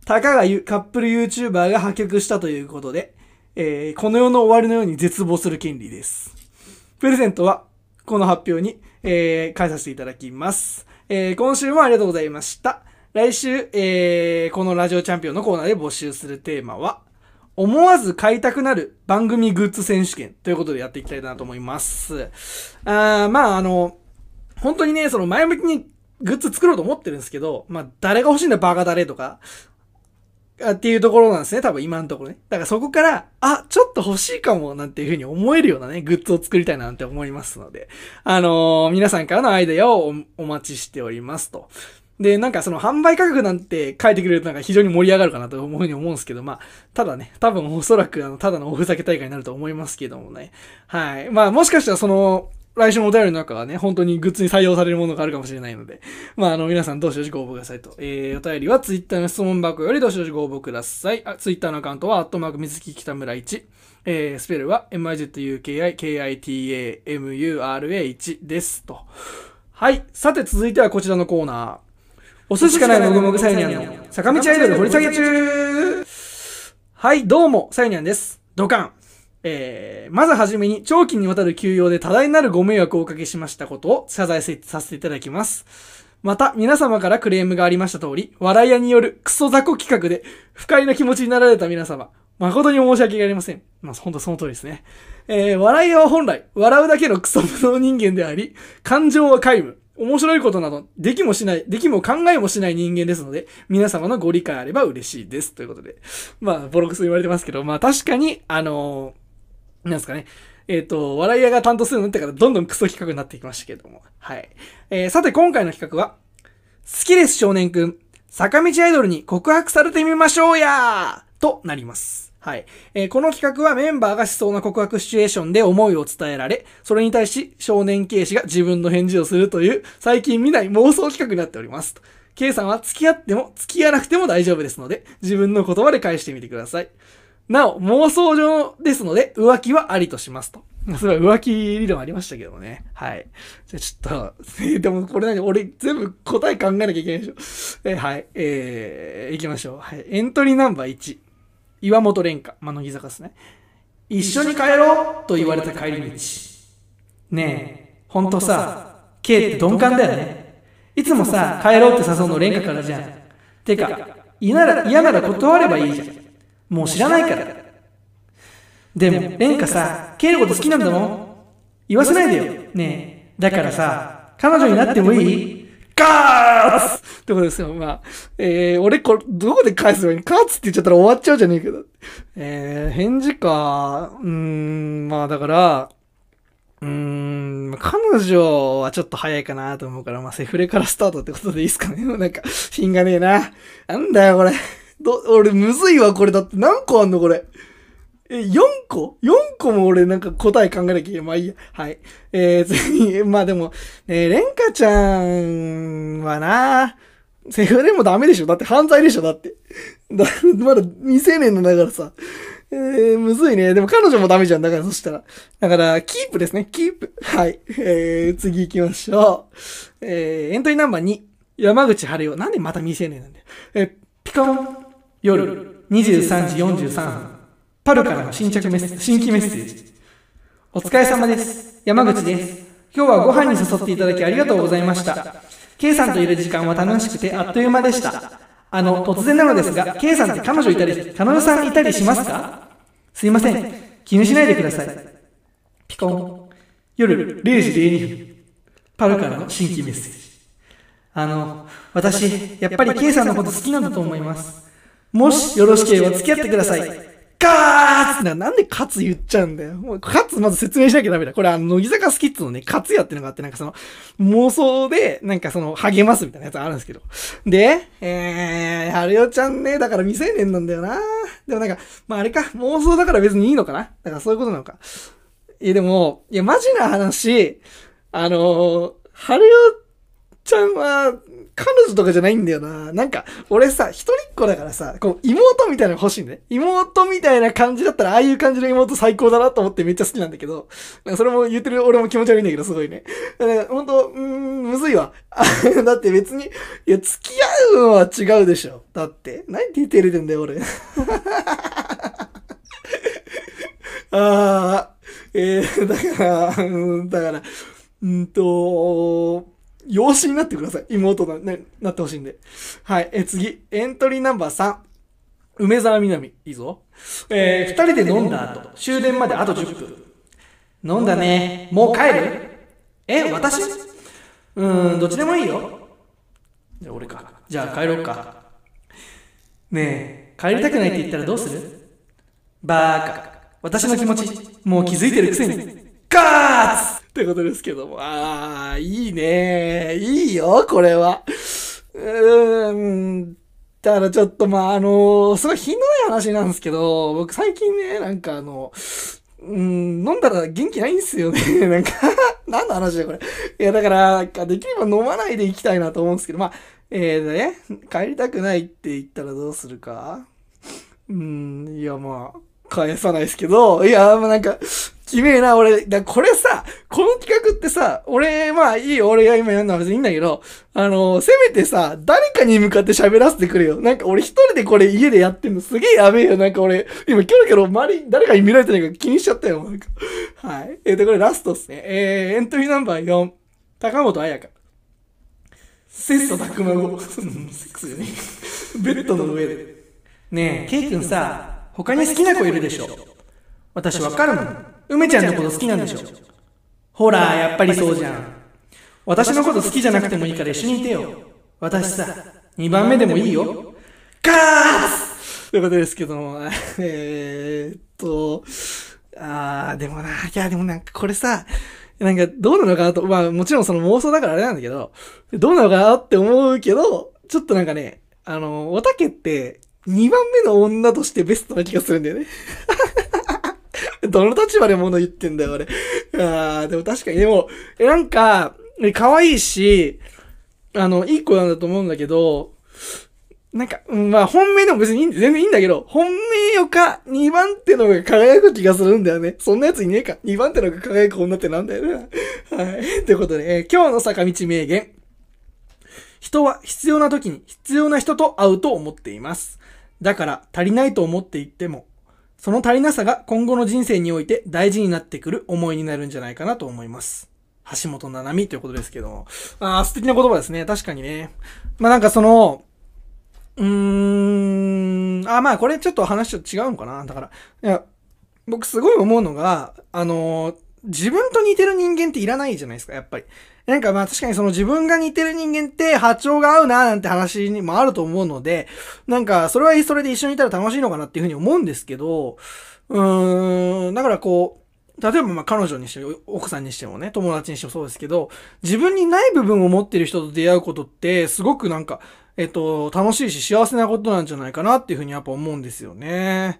たかがゆカップル YouTuber が破局したということで、えーこの世の終わりのように絶望する権利です。プレゼントは、この発表に、えー、返させていただきます。えー今週もありがとうございました。来週、えーこのラジオチャンピオンのコーナーで募集するテーマは、思わず買いたくなる番組グッズ選手権ということでやっていきたいなと思います。あーまあ、あの、本当にね、その前向きにグッズ作ろうと思ってるんですけど、まあ、誰が欲しいんだバカ誰とか、っていうところなんですね、多分今のところね。だからそこから、あ、ちょっと欲しいかもなんていうふうに思えるようなね、グッズを作りたいななんて思いますので、あのー皆さんからのアイデアをおお待ちしておりますと。で、なんかその販売価格なんて書いてくれるとなんか非常に盛り上がるかなと思うふうに思うんですけど、まあ、ただね、多分おそらくあの、ただのおふざけ大会になると思いますけどもね。はい。まあ、もしかしたらその、来週のお便りの中はね、本当にグッズに採用されるものがあるかもしれないので、まあ、あの、皆さんどうしようしご応募くださいと。えー、お便りはツイッターの質問箱よりどうしどしご応募ください。あ、ツイッターのアカウントは、アットマーク水木北村1。えー、スペルは、mizuki, kitamura1 です。と。はい。さて、続いてはこちらのコーナー。お寿司かないもぐもぐサイニャンの坂道アイドル掘り下げ中はい、どうも、サイニャンです。ドカン。えー、まずはじめに、長期にわたる休養で多大なるご迷惑をおかけしましたことを謝罪させていただきます。また、皆様からクレームがありました通り、笑い屋によるクソ雑魚企画で不快な気持ちになられた皆様、誠に申し訳ありません。まあ、本当その通りですね。えー、笑い屋は本来、笑うだけのクソ無能人間であり、感情は皆無。面白いことなど、できもしない、できも考えもしない人間ですので、皆様のご理解あれば嬉しいです。ということで。まあ、ボロクソ言われてますけど、まあ確かに、あのーなんですかね。えっ、と、笑い屋が担当するようになってからどんどんクソ企画になってきましたけども。はい。えーさて今回の企画は、好きです少年くん、坂道アイドルに告白されてみましょうやとなります。はい。えーこの企画はメンバーがしそうな告白シチュエーションで思いを伝えられ、それに対し少年 K 氏が自分の返事をするという最近見ない妄想企画になっております。K さんは付き合っても付き合わなくても大丈夫ですので、自分の言葉で返してみてください。なお、妄想上ですので、浮気はありとしますと。それは浮気理論ありましたけどね。はい。じゃちょっと、え ーでもこれ何俺全部答え考えなきゃいけないでしょ。えーはい。えー、行きましょう。はい。エントリーナンバー1。岩本蓮華。まあ、乃木坂ですね。一緒に帰ろうと言われた帰り道。ねえ、ほんとさ、K って鈍感だよね。いつもさ、帰ろうって誘うの蓮華からじゃん。てか、嫌なら、嫌なら断ればいいじゃん。もう知らないから。でも、蓮華さ、K のこと好きなんだもん。言わせないでよ。ねえ。だからさ、彼女になってもいい？カーツってことですよ。まあ、えー、俺これ、どこで返すの？にカーツって言っちゃったら終わっちゃうじゃねえけど。えー、返事か。うーん、まあだから、うーん、彼女はちょっと早いかなと思うから、まあセフレからスタートってことでいいですかね。なんか、品がねえな。なんだよこれ。ど、俺むずいわこれ。だって何個あんのこれ？え、4個 ?4 個も俺なんか答え考えなきゃいけない。まあいいや。はい。えー、次、まあでも、ね、レンカちゃんはな、セフレもダメでしょだって犯罪でしょだって。だまだ未成年なんだからさ。えー、むずいね。でも彼女もダメじゃん。だからそしたら。だから、キープですね。キープ。はい。えー、次行きましょう。えー、エントリーナンバー2。山口春代。なんでまた未成年なんだよ。えー、ピコン。夜、23時43分。パルからの新着メッセ、新規メッセージ。お疲れ様です。山口です。今日はご飯に誘っていただきありがとうございました。K さんといる時間は楽しくてあっという間でした。あの、突然なのですが、K さんって彼女いたり、彼女さんいたりしますか？すいません。気にしないでください。ピコン。夜0時02分。パルからの新規メッセージ。あの、私、やっぱり K さんのこと好きなんだと思います。もしよろしければ付き合ってください。カーなんでカツ言っちゃうんだよ。もうカツまず説明しなきゃダメだ。これあの、乃木坂スキッズのね、カツヤってのがあって、なんかその、妄想で、なんかその、励ますみたいなやつあるんですけど。で、えー、はるよちゃんね、だから未成年なんだよな。でもなんか、まああれか、妄想だから別にいいのかなだからそういうことなのか。いやでも、いやマジな話、あのー、はるよちゃんは、彼女とかじゃないんだよな。なんか、俺さ、一人っ子だからさ、こう、妹みたいなの欲しいんだね。妹みたいな感じだったら、ああいう感じの妹最高だなと思ってめっちゃ好きなんだけど、それも言ってる俺も気持ち悪いんだけど、すごいね。だから、ほんと、うん、むずいわ。だって別に、いや、付き合うのは違うでしょ。だって、何て照れてるんだよ、俺。ああ、えー、だから、うん、だから、うんと、養子になってください。妹な、ね、なってほしいんで。はい。え、次。エントリーナンバー3。梅沢みなみ。いいぞ。えー、二人で飲んだ後、終電まであと10分。飲んだね。もう帰るえ、私？うーん、どっちでもいいよ。じゃあ俺か。じゃあ帰ろうか。ねえ、帰りたくないって言ったらどうする？バーカ。私の気持ち、もう気づいてるくせに。ガーツってことですけども。あー、いいねいいよ、これは。うーん。だからちょっとまあ、あのすごいひどい話なんですけど、僕最近ね、なんかあの、うん、飲んだら元気ないんすよね。なんか、何の話だよ、これ。いや、だから、できれば飲まないでいきたいなと思うんですけど、まあ、えー、ね、帰りたくないって言ったらどうするかうん、いや、まあ、返さないですけど、いや、まあなんか、きめえな、俺、だこれさ、この企画ってさ、俺、まあいいよ、俺が今やるのは別にいいんだけど、あの、せめてさ、誰かに向かって喋らせてくれよ。なんか俺一人でこれ家でやってんのすげえやべえよ。なんか俺、今キョロキョロ周り誰かに見られてないか気にしちゃったよ。なんかはい。えー、と、これラストっすね。えー、エントリーナンバー4、高本彩香。切磋琢磨後、セックスよね。ベッドの上で。ねえ、ケイ君さ、他に好きな子いるでしょ？私わかるもん。梅ちゃんのこと好きなんでしょ？ほら、やっぱりそうじゃん。私のこと好きじゃなくてもいいから一緒にいてよ。私さ、2番目でもいいよ。カースということですけども、えーっと、あー、でもな、いや、でもなんかこれさ、なんかどうなのかなと、まあもちろんその妄想だからあれなんだけど、どうなのかなって思うけど、ちょっとなんかね、あの、おたけって2番目の女としてベストな気がするんだよね。どの立場で物言ってんだよ、俺。あーでも確かに、でも、えなんか、可愛いし、あの、いい子なんだと思うんだけど、なんか、まあ、本命でも別に全然いいんだけど、本命よか、2番手のが輝く気がするんだよね。そんなやついねえか。2番手のが輝く女ってなんだよね。はい。ということで、えー今日の坂道名言。人は必要な時に必要な人と会うと思っています。だから足りないと思っていっても、その足りなさが今後の人生において大事になってくる思いになるんじゃないかなと思います。橋本七海ということですけど。ああ、素敵な言葉ですね。確かにね。まあなんかその、うーん、あ、まあこれちょっと話と違うのかな。だから、いや、僕すごい思うのが、あの自分と似てる人間っていらないじゃないですか、やっぱり。なんかまあ確かにその自分が似てる人間って波長が合うななんて話にもあると思うので、なんかそれはそれで一緒にいたら楽しいのかなっていうふうに思うんですけど、うーん、だからこう、例えばまあ彼女にしても、奥さんにしてもね、友達にしてもそうですけど、自分にない部分を持ってる人と出会うことって、すごくなんか、えっと、楽しいし幸せなことなんじゃないかなっていうふうにやっぱ思うんですよね。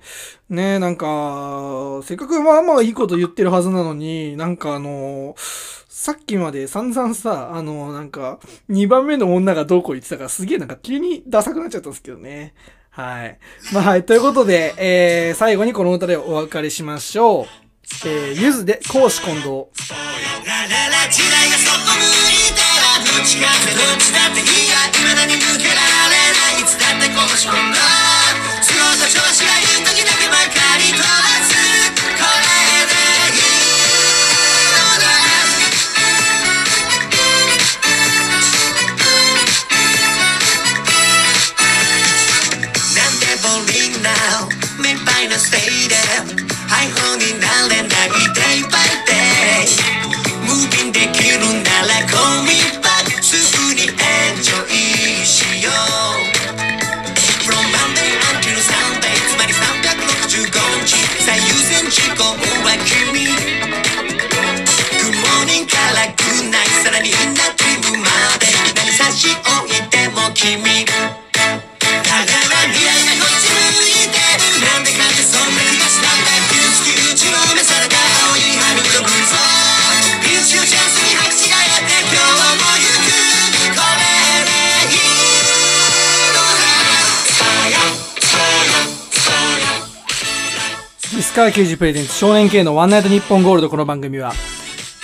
ねなんか、せっかくまあまあいいこと言ってるはずなのに、なんかあの、さっきまで散々さ、あの、なんか、2番目の女がどうこう言ってたから、すげえなんか急にダサくなっちゃったんですけどね。はい。まあはい。ということで、えー、最後にこの歌でお別れしましょう。えー、ゆずで講師近藤。どっちだっていいや未だに抜けられないいつだってこうし込君だから未来がこっち向いてなんでかってそんな気がしたんだよ急に打ちのめされた青い春の空想ピンチをチャンスに拍手がやって今日も行くこれでいいのだそうよそうよ石川球児プレゼンツ少年系のワンナイトニッポンゴールドこの番組は、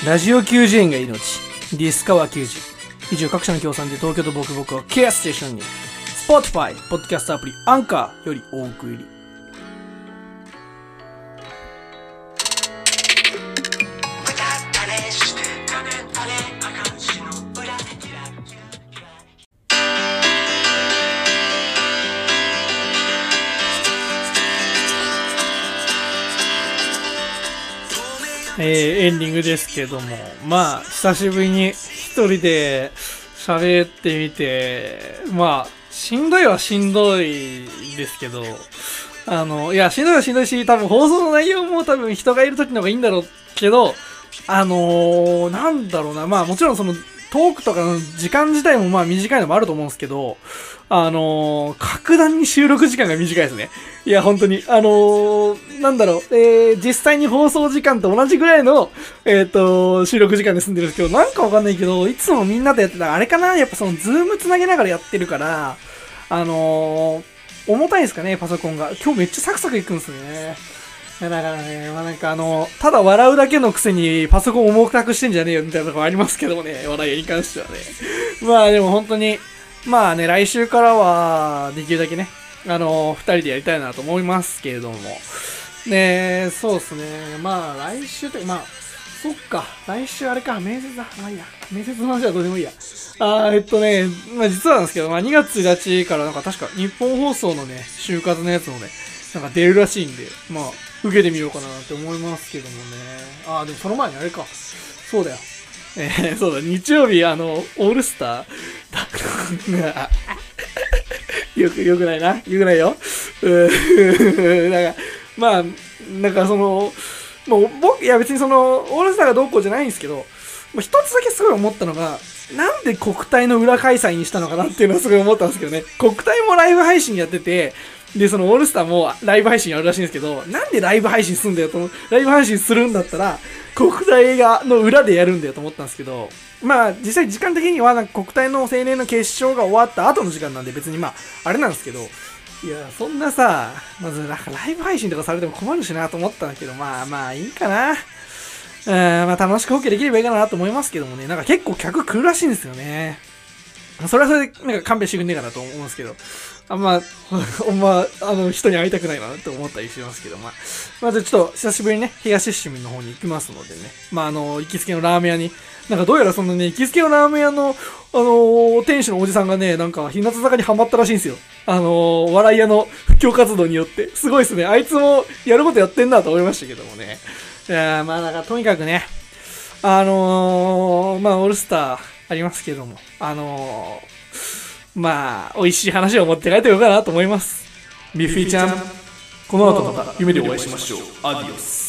ラジオ球児園が命、ディスカワ球児。以上各社の協賛で東京と僕僕はケアステーションに、Spotify、ポッドキャストアプリ、アンカーよりお送り。えーエンディングですけども、まあ、久しぶりに一人で喋ってみて、まあ、しんどいはしんどいですけど、あの、いや、しんどいはしんどいし、多分放送の内容も多分人がいる時の方がいいんだろうけど、あのーなんだろうな、まあもちろんそのトークとかの時間自体もまあ短いのもあると思うんですけど、あのー格段に収録時間が短いですね。いや、本当に。あのーなんだろう、えー、実際に放送時間と同じぐらいの、えっ、と、収録時間で済んでるんですけど、なんかわかんないけど、いつもみんなとやってたら、あれかなやっぱその、ズームつなげながらやってるから、あの重たいですかね、パソコンが。今日めっちゃサクサクいくんですね。だからね、まあなんかあの、ただ笑うだけのくせにパソコン重くしてんじゃねえよみたいなとこありますけどもね、笑いに関してはね。まあでも本当に、まあね、来週からは、できるだけね、あの、二人でやりたいなと思いますけれども。ねそうですね。まあ来週というか、まあ、そっか、来週あれか、面接だ。まあいいや。面接の話はどうでもいいや。あーえっとね、まあ実はなんですけど、まあ2月1日からなんか確か日本放送のね、就活のやつもね、なんか出るらしいんで、まあ、受けてみようかなって思いますけどもね。ああ、でもその前にあれか。そうだよ。えー、そうだ、日曜日、あの、オールスターだ、よく、よくないな？よくないよ。うーなんか、まあ、なんかその、もう僕、いや別にその、オールスターがどうこうじゃないんですけど、一つだけすごい思ったのが、なんで国体の裏開催にしたのかなっていうのはすごい思ったんですけどね。国体もライブ配信やってて、で、そのオールスターもライブ配信やるらしいんですけど、なんでライブ配信すんだよと、ライブ配信するんだったら、国体が、の裏でやるんだよと思ったんですけど、まあ、実際時間的には、なんか国体の青年の決勝が終わった後の時間なんで別にまあ、あれなんですけど、いや、そんなさ、まずなんかライブ配信とかされても困るしなと思ったんだけど、まあまあいいかな。うん、まあ楽しくホッケーできればいいかなと思いますけどもね、なんか結構客来るらしいんですよね。それはそれで、なんか勘弁してくんねえかなと思うんですけど、あんま、ほんま、あの、人に会いたくないなって思ったりしますけど、まあ、まずちょっと久しぶりにね、東市民の方に行きますのでね、まああの、行きつけのラーメン屋に、なんかどうやらそのね、行きつけのラーメン屋の、あのー店主のおじさんがね、なんか、日向坂にハマったらしいんですよ。あのー笑い屋の布教活動によって。すごいですね。あいつもやることやってんなと思いましたけどもね。いやまあ、なんか、とにかくね、あのー、まあ、オールスターありますけども、あのー、まあ、美味しい話を持って帰ってこようかなと思います。ビッフィーちゃん、この後また夢でお会いしましょう。アディオス。